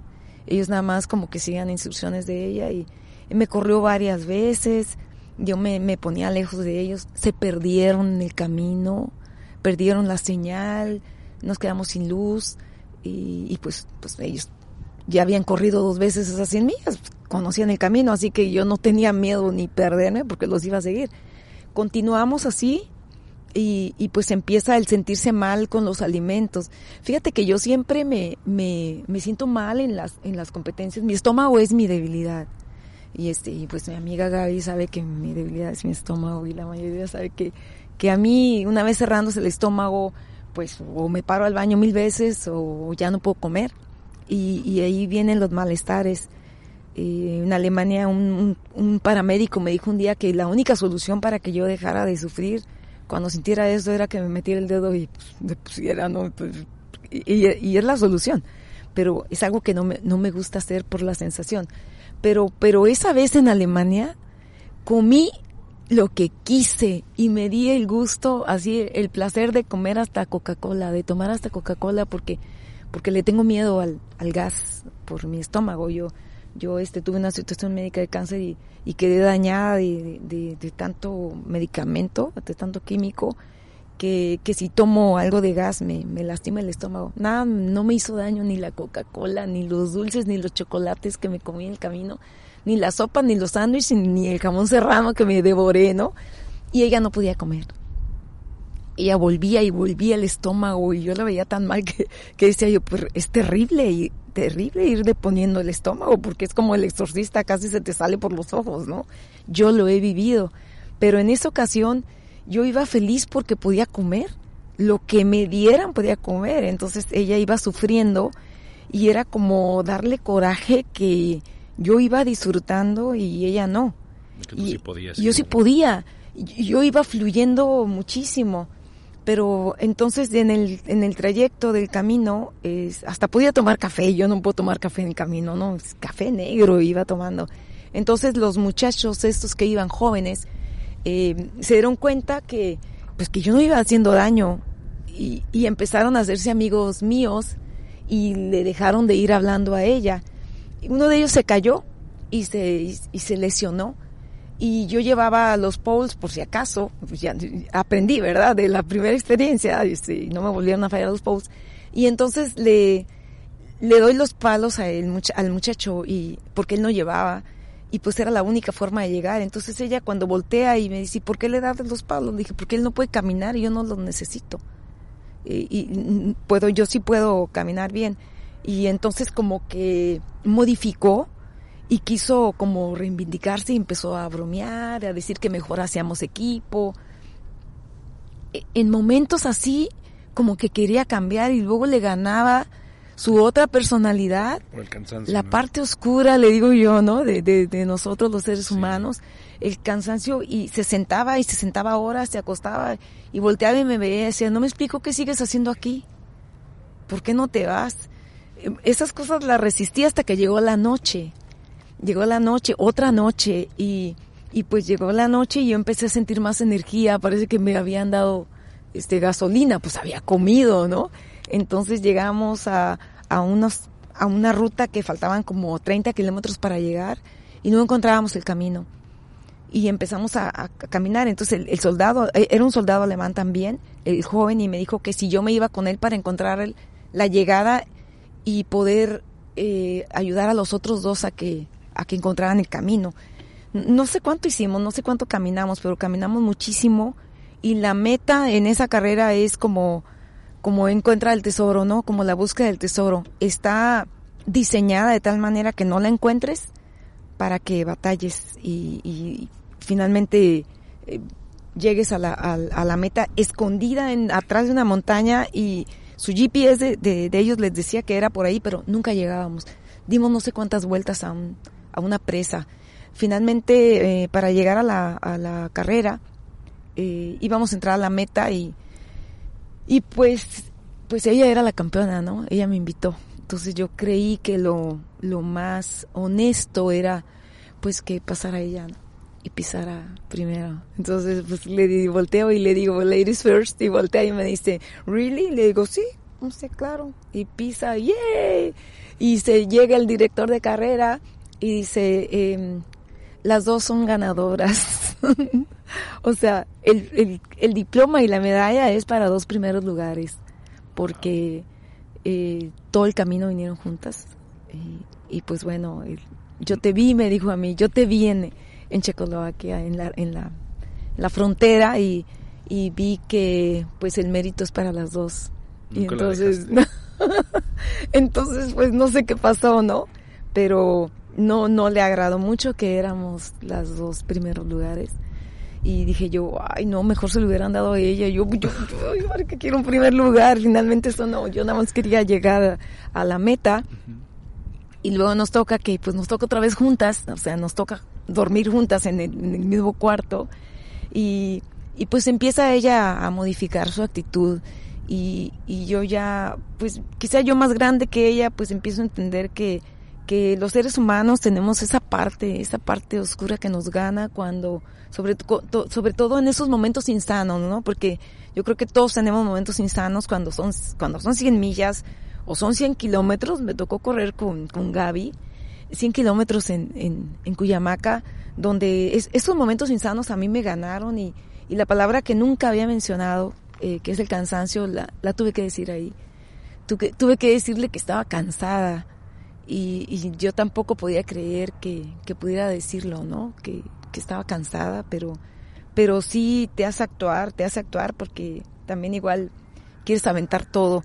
Ellos nada más como que siguen instrucciones de ella y, me corrió varias veces. Yo me, me ponía lejos de ellos. Se perdieron el camino, perdieron la señal, nos quedamos sin luz y, y pues, pues ellos ya habían corrido dos veces esas 100 millas, conocían el camino, así que yo no tenía miedo ni perderme porque los iba a seguir. Continuamos así y, pues empieza el sentirse mal con los alimentos. Fíjate que yo siempre me, me, me, siento mal en las, en las competencias. Mi estómago es mi debilidad. Y este, y pues mi amiga Gaby sabe que mi debilidad es mi estómago y la mayoría sabe que, que a mí, una vez cerrándose el estómago, pues o me paro al baño mil veces o ya no puedo comer. Y, y ahí vienen los malestares. Eh, en Alemania un, un paramédico me dijo un día que la única solución para que yo dejara de sufrir cuando sintiera eso era que me metiera el dedo y pues, me pusiera, ¿no? Pues, y, y, es la solución. Pero es algo que no me, no me gusta hacer por la sensación. Pero, pero esa vez en Alemania comí lo que quise y me di el gusto, así el placer de comer hasta Coca-Cola, de tomar hasta Coca-Cola porque, porque le tengo miedo al, al gas por mi estómago. Yo, yo este, tuve una situación médica de cáncer y, y quedé dañada de, de, tanto medicamento, de tanto químico, que, que si tomo algo de gas me, me lastima el estómago. Nada, no me hizo daño ni la Coca-Cola, ni los dulces, ni los chocolates que me comí en el camino, ni la sopa, ni los sándwiches, ni el jamón serrano que me devoré, ¿no? Y ella no podía comer. Ella volvía y volvía el estómago y yo la veía tan mal que, que decía yo, pues es terrible y terrible ir deponiendo el estómago porque es como el exorcista, casi se te sale por los ojos, ¿no? Yo lo he vivido, pero en esa ocasión yo iba feliz porque podía comer, lo que me dieran podía comer, entonces ella iba sufriendo y era como darle coraje que yo iba disfrutando y ella no. Y sí podías, yo sí podía, yo iba fluyendo muchísimo pero entonces en el, en el trayecto del camino es, hasta podía tomar café, yo no puedo tomar café en el camino, no, es café negro iba tomando. Entonces los muchachos estos que iban jóvenes eh, se dieron cuenta que pues que yo no iba haciendo daño y, y empezaron a hacerse amigos míos y le dejaron de ir hablando a ella. Uno de ellos se cayó y se, y se lesionó y yo llevaba los poles por si acaso, pues ya aprendí, ¿verdad? De la primera experiencia, este, no me volvieron a fallar los poles. Y entonces le, le doy los palos a el, al muchacho y, porque él no llevaba, y pues era la única forma de llegar. Entonces ella cuando voltea y me dice, ¿por qué le das los palos? Le dije, porque él no puede caminar y yo no los necesito. Y, y puedo, yo sí puedo caminar bien. Y entonces como que modificó y quiso como reivindicarse y empezó a bromear, a decir que mejor hacíamos equipo. E, en momentos así, como que quería cambiar y luego le ganaba su otra personalidad, la ¿no? parte oscura, le digo yo, ¿no? De, de, de nosotros los seres sí. humanos, el cansancio y se sentaba y se sentaba horas, se acostaba y volteaba y me veía y decía, no me explico qué sigues haciendo aquí, ¿por qué no te vas? Esas cosas las resistí hasta que llegó la noche llegó la noche, otra noche, y, y pues llegó la noche y yo empecé a sentir más energía, parece que me habían dado este gasolina, pues había comido, ¿no? Entonces llegamos a, a unos, a una ruta que faltaban como 30 kilómetros para llegar y no encontrábamos el camino. Y empezamos a, caminar. Entonces el, soldado, e, era un soldado alemán también, el joven, y me dijo que si yo me iba con él para encontrar la llegada y poder eh, ayudar a los otros dos a que, a que encontraran el camino. No sé cuánto hicimos, no sé cuánto caminamos, pero caminamos muchísimo y la meta en esa carrera es como, como encuentra el tesoro, ¿no? Como la búsqueda del tesoro. Está diseñada de tal manera que no la encuentres para que batalles y, finalmente eh, llegues a la, a, la meta escondida en, atrás de una montaña y su GPS de, de, de ellos les decía que era por ahí, pero nunca llegábamos. Dimos no sé cuántas vueltas a un, a una presa. finalmente, eh, para llegar a la, a la carrera, eh, íbamos a entrar a la meta y, y pues, pues ella era la campeona, ¿no? Ella me invitó. Entonces yo creí que lo, lo más honesto era pues que pasara ella y pisara primero. Entonces pues le volteo y le digo, ladies first, y voltea y me dice, ¿really? le digo, sí, no sé, claro. Y pisa, ¡yay! Y se llega el director de carrera y dice, eh, las dos son ganadoras. o sea, el, el, el, diploma y la medalla es para dos primeros lugares, porque eh, todo el camino vinieron juntas. Y, y pues bueno, el, yo te vi, me dijo a mí, yo te vi en, en Checoslovaquia, en la, en la, la frontera, y, y vi que pues el mérito es para las dos. y entonces, entonces pues no sé qué pasó, ¿no? Pero no, no le agradó mucho que éramos las dos primeros lugares. Y dije yo, ay, no, mejor se lo hubieran dado a ella. Yo, yo, yo, que quiero un primer lugar. Finalmente eso no, yo nada más quería llegar a, a la meta. Y luego nos toca que, pues nos toca otra vez juntas, o sea, nos toca dormir juntas en el, en el mismo cuarto. Y, y pues empieza ella a modificar su actitud. Y, y yo ya, pues quizá yo más grande que ella, pues empiezo a entender que, que los seres humanos tenemos esa parte, esa parte oscura que nos gana cuando, sobre, sobre todo en esos momentos insanos, ¿no? Porque yo creo que todos tenemos momentos insanos cuando son, cuando son 100 millas o son 100 kilómetros. Me tocó correr con, con Gaby, 100 kilómetros en, en, en Cuyamaca, donde es, esos momentos insanos a mí me ganaron y, y la palabra que nunca había mencionado, eh, que es el cansancio, la, la tuve que decir ahí. Tuve, tuve que decirle que estaba cansada, y, y, yo tampoco podía creer que, que pudiera decirlo, ¿no? Que, que, estaba cansada, pero, pero sí te hace actuar, te hace actuar porque también igual quieres aventar todo.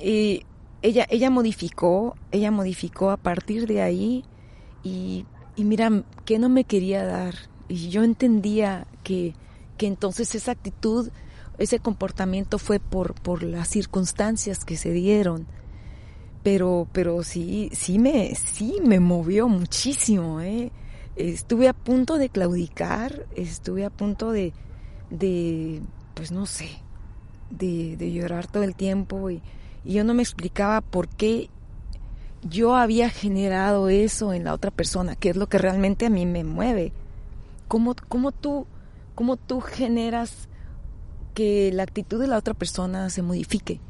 Y ella, ella modificó, ella modificó a partir de ahí y, y mira, que no me quería dar. Y yo entendía que, que entonces esa actitud, ese comportamiento fue por, por las circunstancias que se dieron pero, pero sí, sí me, sí me movió muchísimo, ¿eh? Estuve a punto de claudicar, estuve a punto de, de pues no sé, de, de llorar todo el tiempo y, y yo no me explicaba por qué yo había generado eso en la otra persona, que es lo que realmente a mí me mueve. ¿Cómo, cómo, tú, cómo tú generas que la actitud de la otra persona se modifique?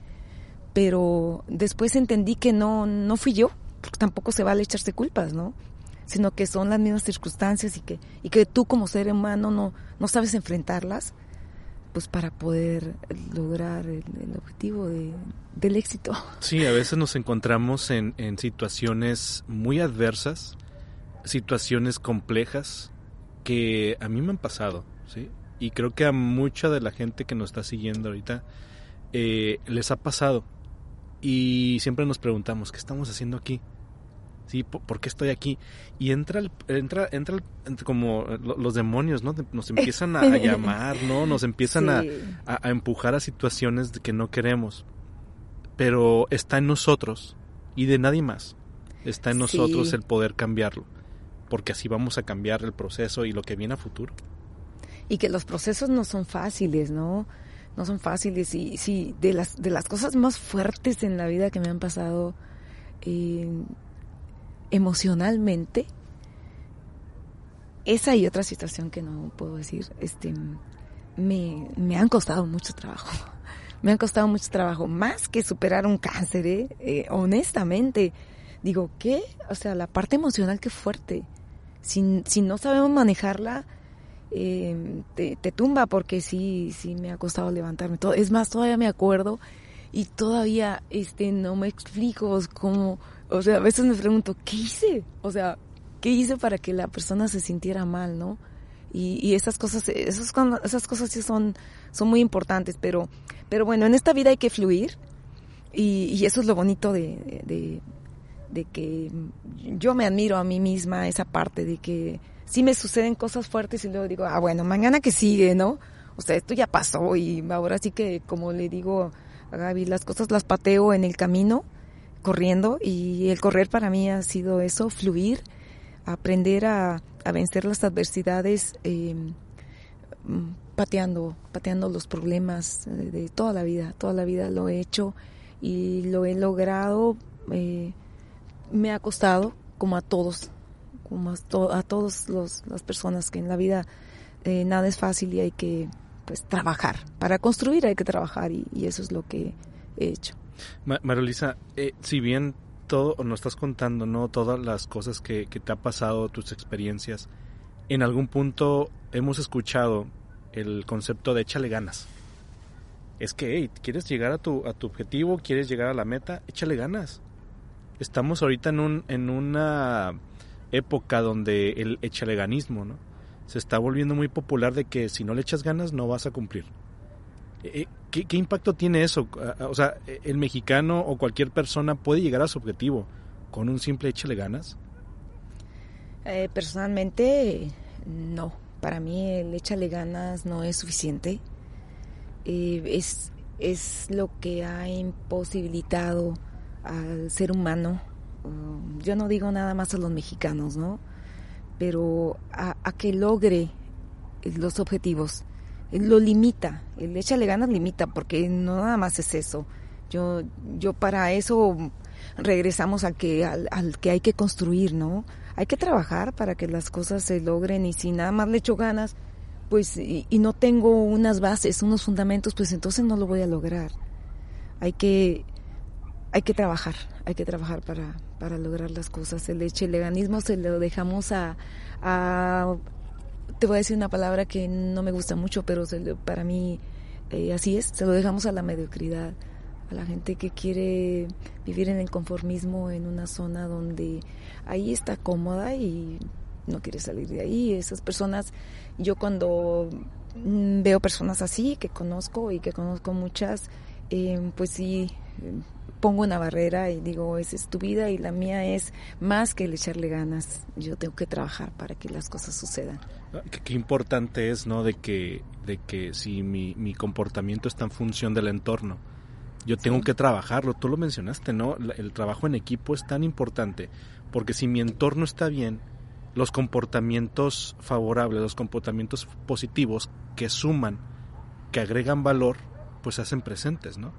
Pero después entendí que no, no fui yo, porque tampoco se vale echarse culpas, ¿no? Sino que son las mismas circunstancias y que, y que tú como ser humano no, no sabes enfrentarlas, pues para poder lograr el, objetivo de, del éxito. Sí, a veces nos encontramos en, en situaciones muy adversas, situaciones complejas que a mí me han pasado, ¿sí? Y creo que a mucha de la gente que nos está siguiendo ahorita eh, les ha pasado y siempre nos preguntamos, ¿qué estamos haciendo aquí? ¿Sí? ¿Por, qué estoy aquí? Y entra, el, entra, entra, el, como los demonios, ¿no? Nos empiezan a, a llamar, ¿no? Nos empiezan sí. a, a, empujar a situaciones que no queremos. Pero está en nosotros y de nadie más. Está en nosotros sí. el poder cambiarlo. Porque así vamos a cambiar el proceso y lo que viene a futuro. Y que los procesos no son fáciles, ¿no? No son fáciles y sí, de las, de las cosas más fuertes en la vida que me han pasado eh, emocionalmente, esa y otra situación que no puedo decir, este, me, me han costado mucho trabajo. Me han costado mucho trabajo, más que superar un cáncer, ¿eh? Eh, honestamente. Digo, ¿qué? O sea, la parte emocional que fuerte. Si, si no sabemos manejarla, eh, te, tumba porque sí, sí me ha costado levantarme. Es más, todavía me acuerdo y todavía este no me explico cómo, o sea, a veces me pregunto, ¿qué hice? O sea, ¿qué hice para que la persona se sintiera mal, no? Y, y esas cosas, esas, esas cosas sí son, son muy importantes, pero, pero bueno, en esta vida hay que fluir y, y eso es lo bonito de, de, de que yo me admiro a mí misma, esa parte de que sí me suceden cosas fuertes y luego digo, ah, bueno, mañana que sigue, ¿no? O sea, esto ya pasó y ahora sí que, como le digo a Gaby, las cosas las pateo en el camino, corriendo, y el correr para mí ha sido eso, fluir, aprender a, vencer las adversidades mm, pateando, pateando los problemas de, toda la vida, toda la vida lo he hecho y lo he logrado, eh, me ha costado, como a todos, como a, to a todas las personas que en la vida eh, nada es fácil y hay que pues trabajar. Para construir hay que trabajar y, eso es lo que he hecho. Marolisa, eh, si bien todo, nos estás contando, ¿no? Todas las cosas que, te ha pasado, tus experiencias, en algún punto hemos escuchado el concepto de échale ganas. Es que, hey, quieres llegar a tu, a tu objetivo, quieres llegar a la meta, échale ganas. Estamos ahorita en, un, en una época donde el echaleganismo, ¿no? Se está volviendo muy popular de que si no le echas ganas no vas a cumplir. Eh, ¿Qué, ¿Qué, impacto tiene eso? O sea, ¿el mexicano o cualquier persona puede llegar a su objetivo con un simple échale ganas? Eh, personalmente, no para mí el échale ganas no es suficiente. Eh, es, es lo que ha imposibilitado al ser humano, um, yo no digo nada más a los mexicanos, ¿no? Pero a, que logre los objetivos. Lo limita, el échale ganas limita, porque no nada más es eso. Yo, yo para eso regresamos al que, al que hay que construir, ¿no? hay que trabajar para que las cosas se logren y si nada más le echo ganas, pues y, no tengo unas bases, unos fundamentos, pues entonces no lo voy a lograr. Hay que hay que trabajar, hay que trabajar para, para lograr las cosas. El leganismo se lo dejamos a, te voy a decir una palabra que no me gusta mucho, pero para mí eh, así es, se lo dejamos a la mediocridad a la gente que quiere vivir en el conformismo en una zona donde ahí está cómoda y no quiere salir de ahí. Esas personas, yo cuando mm, veo personas así, que conozco y que conozco muchas, eh, pues sí, pongo una barrera y digo, esa es tu vida y la mía es más que el echarle ganas. Yo tengo que trabajar para que las cosas sucedan. Ah, qué, importante es, ¿no? De que, de que si mi, mi comportamiento está en función del entorno, yo tengo que trabajarlo, tú lo mencionaste, ¿no? El trabajo en equipo es tan importante, porque si mi entorno está bien, los comportamientos favorables, los comportamientos positivos que suman, que agregan valor, pues se hacen presentes, ¿no?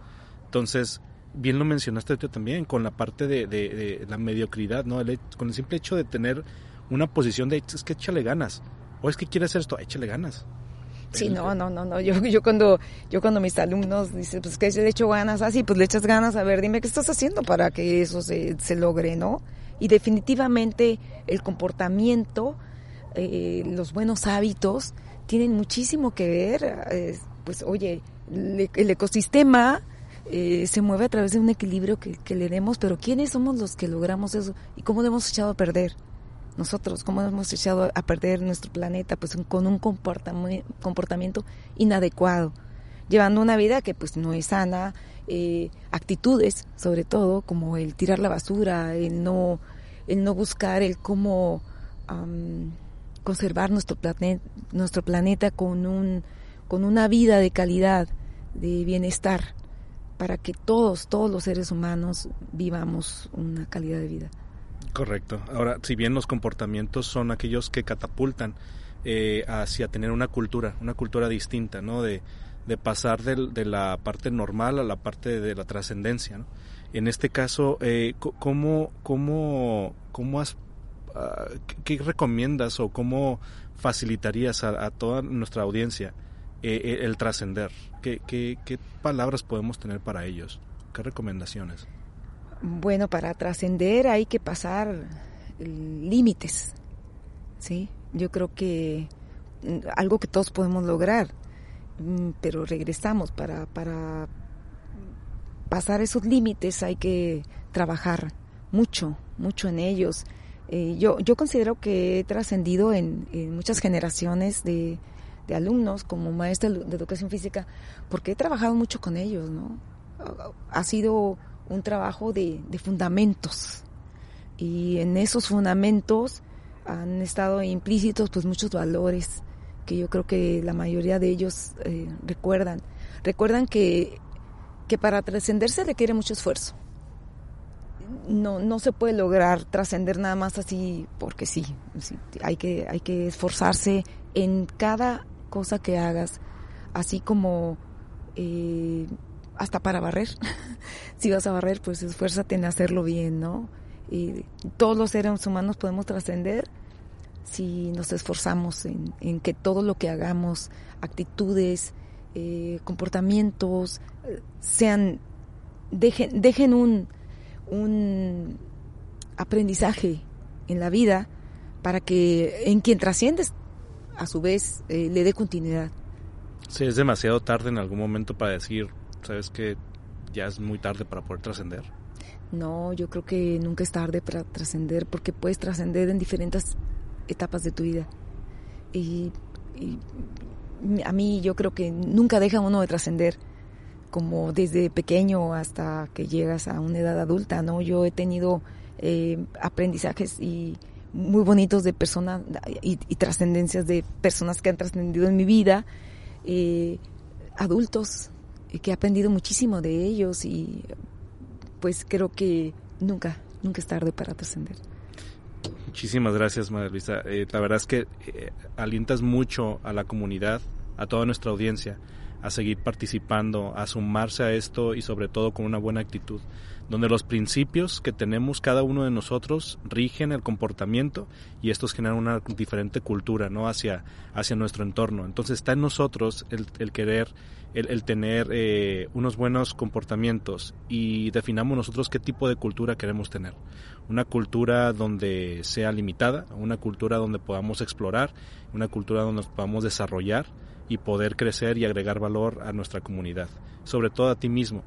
Entonces, bien lo mencionaste tú también, con la parte de, la mediocridad, ¿no? con el simple hecho de tener una posición de, es que échale ganas, o es que quieres hacer esto, échale ganas. Sí, no, no, no, no. Yo, yo cuando, yo cuando mis alumnos dicen, pues que le echo ganas así, pues le echas ganas, a ver, dime qué estás haciendo para que eso se, se logre, ¿no? Y definitivamente el comportamiento, eh, los buenos hábitos tienen muchísimo que ver. pues oye, el ecosistema eh, se mueve a través de un equilibrio que, le demos, pero ¿quiénes somos los que logramos eso? ¿Y cómo lo hemos echado a perder? nosotros, cómo hemos echado a perder nuestro planeta, pues con un comportamiento inadecuado, llevando una vida que pues no es sana, eh, actitudes sobre todo, como el tirar la basura, el no, el no buscar el cómo conservar nuestro, planeta, nuestro planeta con, un, con una vida de calidad, de bienestar, para que todos, todos los seres humanos vivamos una calidad de vida. Correcto. Ahora, si bien los comportamientos son aquellos que catapultan eh, hacia tener una cultura, una cultura distinta, ¿no? De, de pasar de, la parte normal a la parte de la trascendencia. En este caso, eh, ¿cómo, cómo, cómo has, ah, qué recomiendas o cómo facilitarías a, toda nuestra audiencia eh, el trascender? ¿Qué, qué, ¿Qué palabras podemos tener para ellos? ¿Qué recomendaciones? Bueno, para trascender hay que pasar límites, ¿sí? Yo creo que mm, algo que todos podemos lograr, mm, pero regresamos para, para pasar esos límites hay que trabajar mucho, mucho en ellos. Eh, yo, yo considero que he trascendido en, muchas generaciones de, de, alumnos como maestra de educación física porque he trabajado mucho con ellos, ¿no? Ha sido un trabajo de, fundamentos. Y en esos fundamentos han estado implícitos pues muchos valores que yo creo que la mayoría de ellos eh, recuerdan. Recuerdan que, que para trascender se requiere mucho esfuerzo. no, no se puede lograr trascender nada más así porque sí. Hay, que, hay que esforzarse en cada cosa que hagas, así como eh, hasta para barrer. si vas a barrer, pues esfuérzate en hacerlo bien, ¿no? Y todos los seres humanos podemos trascender si nos esforzamos en, que todo lo que hagamos, actitudes, eh, comportamientos, sean, dejen, dejen un, un aprendizaje en la vida para que en quien trasciendes, a su vez, eh, le dé continuidad. Sí, es demasiado tarde en algún momento para decir, sabes que ya es muy tarde para poder trascender. No, yo creo que nunca es tarde para trascender porque puedes trascender en diferentes etapas de tu vida. Y, a mí yo creo que nunca deja uno de trascender, como desde pequeño hasta que llegas a una edad adulta, ¿no? Yo he tenido eh, aprendizajes y muy bonitos de personas y, trascendencias de personas que han trascendido en mi vida, eh, adultos, que he aprendido muchísimo de ellos y pues creo que nunca, nunca es tarde para trascender. Muchísimas gracias, Madre Luisa. Eh, la verdad es que eh, alientas mucho a la comunidad, a toda nuestra audiencia, a seguir participando, a sumarse a esto y sobre todo con una buena actitud, donde los principios que tenemos cada uno de nosotros rigen el comportamiento y estos generan una diferente cultura, ¿no? Hacia, hacia nuestro entorno. Entonces está en nosotros el, el querer el, tener eh, unos buenos comportamientos y definamos nosotros qué tipo de cultura queremos tener. Una cultura donde sea limitada, una cultura donde podamos explorar, una cultura donde nos podamos desarrollar y poder crecer y agregar valor a nuestra comunidad, sobre todo a ti mismo.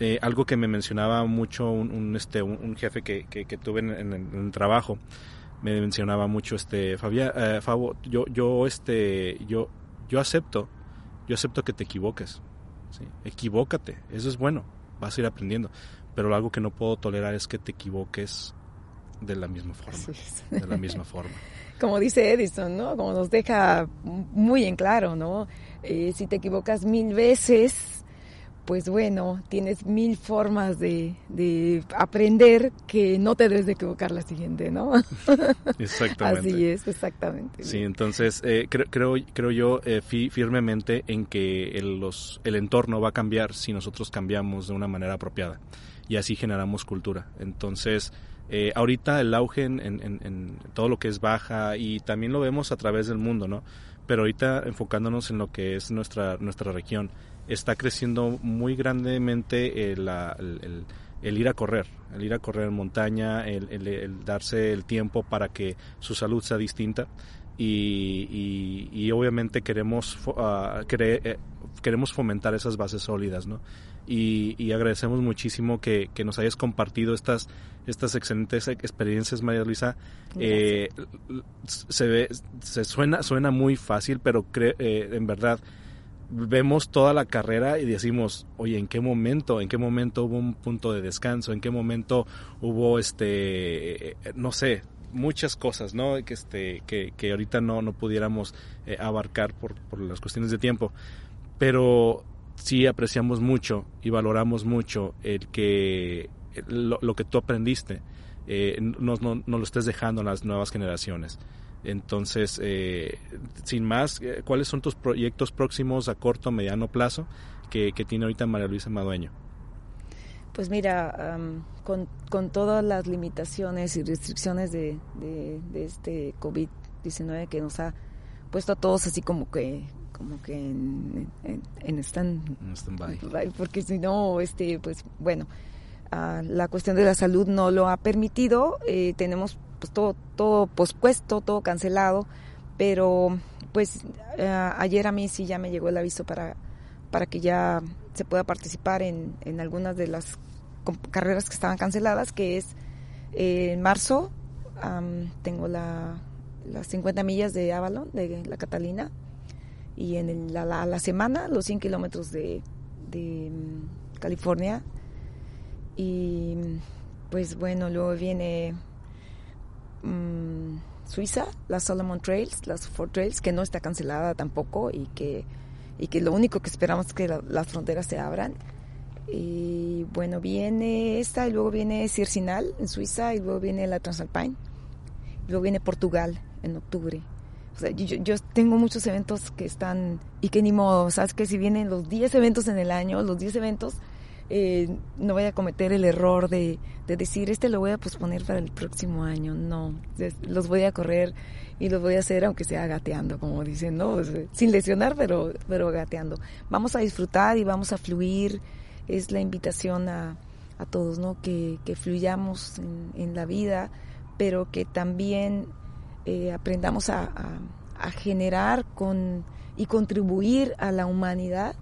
Eh, algo que me mencionaba mucho un, este, un, jefe que, que, tuve en, el trabajo, me mencionaba mucho este Fabián, eh, yo, yo, este, yo, yo acepto yo acepto que te equivoques. ¿sí? Equivócate, eso es bueno, vas a ir aprendiendo. Pero algo que no puedo tolerar es que te equivoques de la misma forma. De la misma forma. Como dice Edison, ¿no? Como nos deja muy en claro, ¿no? Eh, si te equivocas mil veces, pues bueno, tienes mil formas de, aprender que no te debes de equivocar la siguiente, ¿no? Exactamente. Así es, exactamente. Sí, entonces eh, creo, creo, creo yo eh, firmemente en que el, los, el entorno va a cambiar si nosotros cambiamos de una manera apropiada y así generamos cultura. Entonces, eh, ahorita el auge en, en, en, todo lo que es baja y también lo vemos a través del mundo, ¿no? Pero ahorita enfocándonos en lo que es nuestra, nuestra región está creciendo muy grandemente el, ir a correr, el ir a correr en montaña, el, darse el tiempo para que su salud sea distinta. Y, obviamente queremos, uh, queremos fomentar esas bases sólidas, ¿no? Y, agradecemos muchísimo que, nos hayas compartido estas, estas excelentes experiencias, María Luisa. Eh, se ve, se suena, suena muy fácil, pero eh, en verdad vemos toda la carrera y decimos, oye, ¿en qué momento? ¿En qué momento hubo un punto de descanso? ¿En qué momento hubo, este, no sé, muchas cosas, ¿no? Que, este, que, que ahorita no, no pudiéramos eh, abarcar por, por las cuestiones de tiempo. Pero sí apreciamos mucho y valoramos mucho el que lo, lo que tú aprendiste eh, no, no, no, lo estés dejando a las nuevas generaciones. Entonces, eh, sin más, eh, ¿cuáles son tus proyectos próximos a corto o mediano plazo que, tiene ahorita María Luisa Madueño? Pues mira, con, con, todas las limitaciones y restricciones de, de, este COVID-19 que nos ha puesto a todos así como que como que en, en, stand, by. porque si no, este, pues bueno, ah, la cuestión de la salud no lo ha permitido. Eh, tenemos pues todo, todo pospuesto, todo cancelado, pero pues eh, ayer a mí sí ya me llegó el aviso para, para que ya se pueda participar en, en algunas de las carreras que estaban canceladas, que es eh, en marzo tengo la, las 50 millas de Avalon, de la Catalina, y en la, la, semana los 100 kilómetros de, de mm, California. Y pues bueno, luego viene Mm, Suiza, las Solomon Trails, las Four Trails, que no está cancelada tampoco y que, y que lo único que esperamos es que las fronteras se abran. Y bueno, viene esta y luego viene Circinal en Suiza y luego viene la Transalpine. Y luego viene Portugal en octubre. O sea, yo, yo, tengo muchos eventos que están, y que ni modo, sabes que si vienen los 10 eventos en el año, los 10 eventos, eh, no voy a cometer el error de, de, decir, este lo voy a posponer para el próximo año. No, los voy a correr y los voy a hacer aunque sea gateando, como dicen, ¿no? Sin lesionar, pero, pero gateando. Vamos a disfrutar y vamos a fluir. Es la invitación a, a todos, ¿no? Que, que fluyamos en, la vida, pero que también eh, aprendamos a, a, a, generar con, y contribuir a la humanidad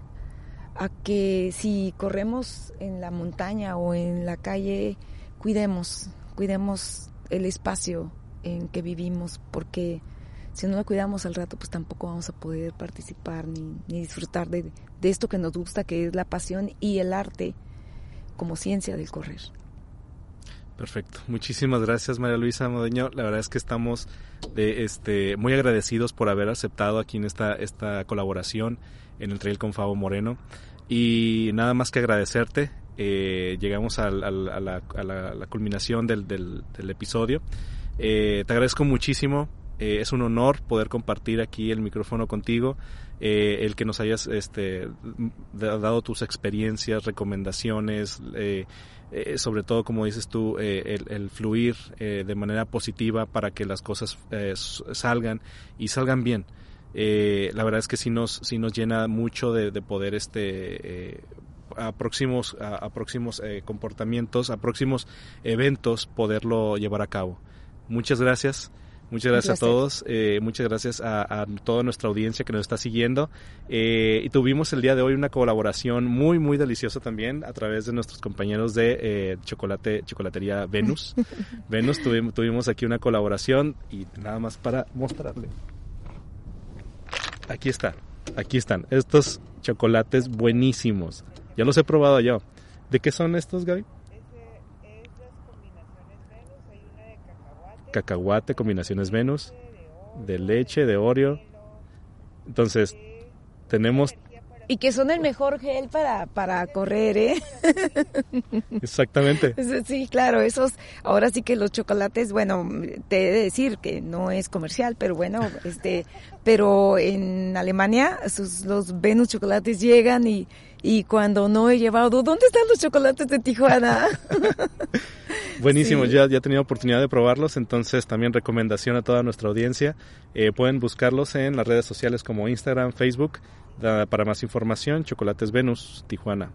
a que si corremos en la montaña o en la calle, cuidemos, cuidemos el espacio en que vivimos, porque si no lo cuidamos al rato, pues tampoco vamos a poder participar ni, ni disfrutar de, de esto que nos gusta, que es la pasión y el arte como ciencia del correr. Perfecto. Muchísimas gracias, María Luisa Modeño. La verdad es que estamos de, este, muy agradecidos por haber aceptado aquí en esta, esta colaboración en el Trail con Fabo Moreno. Y nada más que agradecerte. Eh, llegamos a, a, la, culminación del, episodio. Eh, te agradezco muchísimo. Eh, es un honor poder compartir aquí el micrófono contigo. Eh, el que nos hayas este, dado tus experiencias, recomendaciones, eh, sobre todo, como dices tú, el, el, fluir de manera positiva para que las cosas salgan y salgan bien. La verdad es que sí nos, sí nos llena mucho de, de poder este a próximos, a, a próximos comportamientos, a próximos eventos poderlo llevar a cabo. Muchas gracias. Muchas gracias a todos, eh, muchas gracias a, a, toda nuestra audiencia que nos está siguiendo. Eh, y tuvimos el día de hoy una colaboración muy, muy deliciosa también a través de nuestros compañeros de eh, chocolate, chocolatería Venus. Venus tuvimos, tuvimos aquí una colaboración y nada más para mostrarle. Aquí está, aquí están, estos chocolates buenísimos. Ya los he probado yo. ¿De qué son estos, Gaby? cacahuate, combinaciones Venus, de leche, de Oreo. Entonces, tenemos... Y que son el mejor gel para, para correr, ¿eh? Exactamente. Sí, claro, esos, ahora sí que los chocolates, bueno, te he de decir que no es comercial, pero bueno, este, pero en Alemania sus, los Venus chocolates llegan y, y cuando no he llevado, ¿dónde están los chocolates de Tijuana? Buenísimo, sí. ya, ya he tenido oportunidad de probarlos, entonces también recomendación a toda nuestra audiencia. Eh, pueden buscarlos en las redes sociales como Instagram, Facebook. Para más información, Chocolates Venus, Tijuana.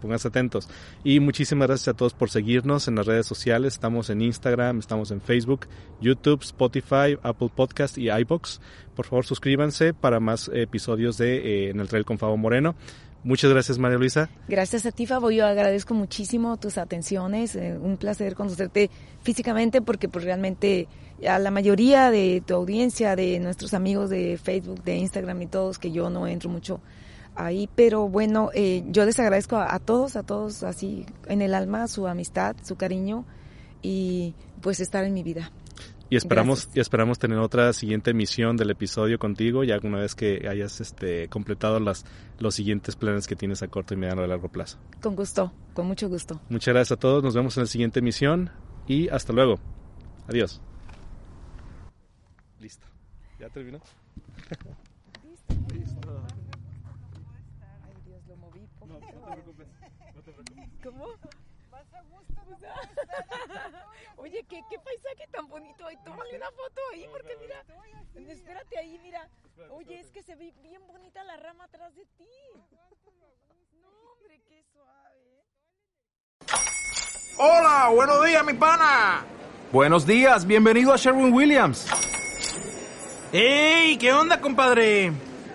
Pónganse atentos. Y muchísimas gracias a todos por seguirnos en las redes sociales. Estamos en Instagram, estamos en Facebook, YouTube, Spotify, Apple Podcast y iBox. Por favor, suscríbanse para más episodios de eh, En el Trail con Fabo Moreno. Muchas gracias, María Luisa. Gracias a ti, Fabo. Yo agradezco muchísimo tus atenciones. Eh, un placer conocerte físicamente porque pues realmente a la mayoría de tu audiencia, de nuestros amigos de Facebook, de Instagram y todos, que yo no entro mucho ahí, pero bueno, eh, yo les agradezco a, a, todos, a todos así en el alma, su amistad, su cariño y pues estar en mi vida. Y esperamos, y esperamos tener otra siguiente emisión del episodio contigo, ya una vez que hayas este, completado las, los siguientes planes que tienes a corto y mediano y largo plazo. Con gusto, con mucho gusto. Muchas gracias a todos, nos vemos en la siguiente emisión y hasta luego. Adiós. Listo. ¿Ya terminó? Listo. Listo. Ay, Dios, lo moví. No, no te preocupes. No te preocupes. ¿Cómo? Más a gusto. Oye, ¿qué, qué paisaje tan bonito. Ay, tómale una foto ahí, porque mira. Espérate ahí, mira. Oye, es que se ve bien bonita la rama atrás de ti. No, hombre, qué suave. Hola, buenos días, mi pana. Buenos días, bienvenido a Sherwin Williams. ¡Ey! ¿Qué onda, compadre?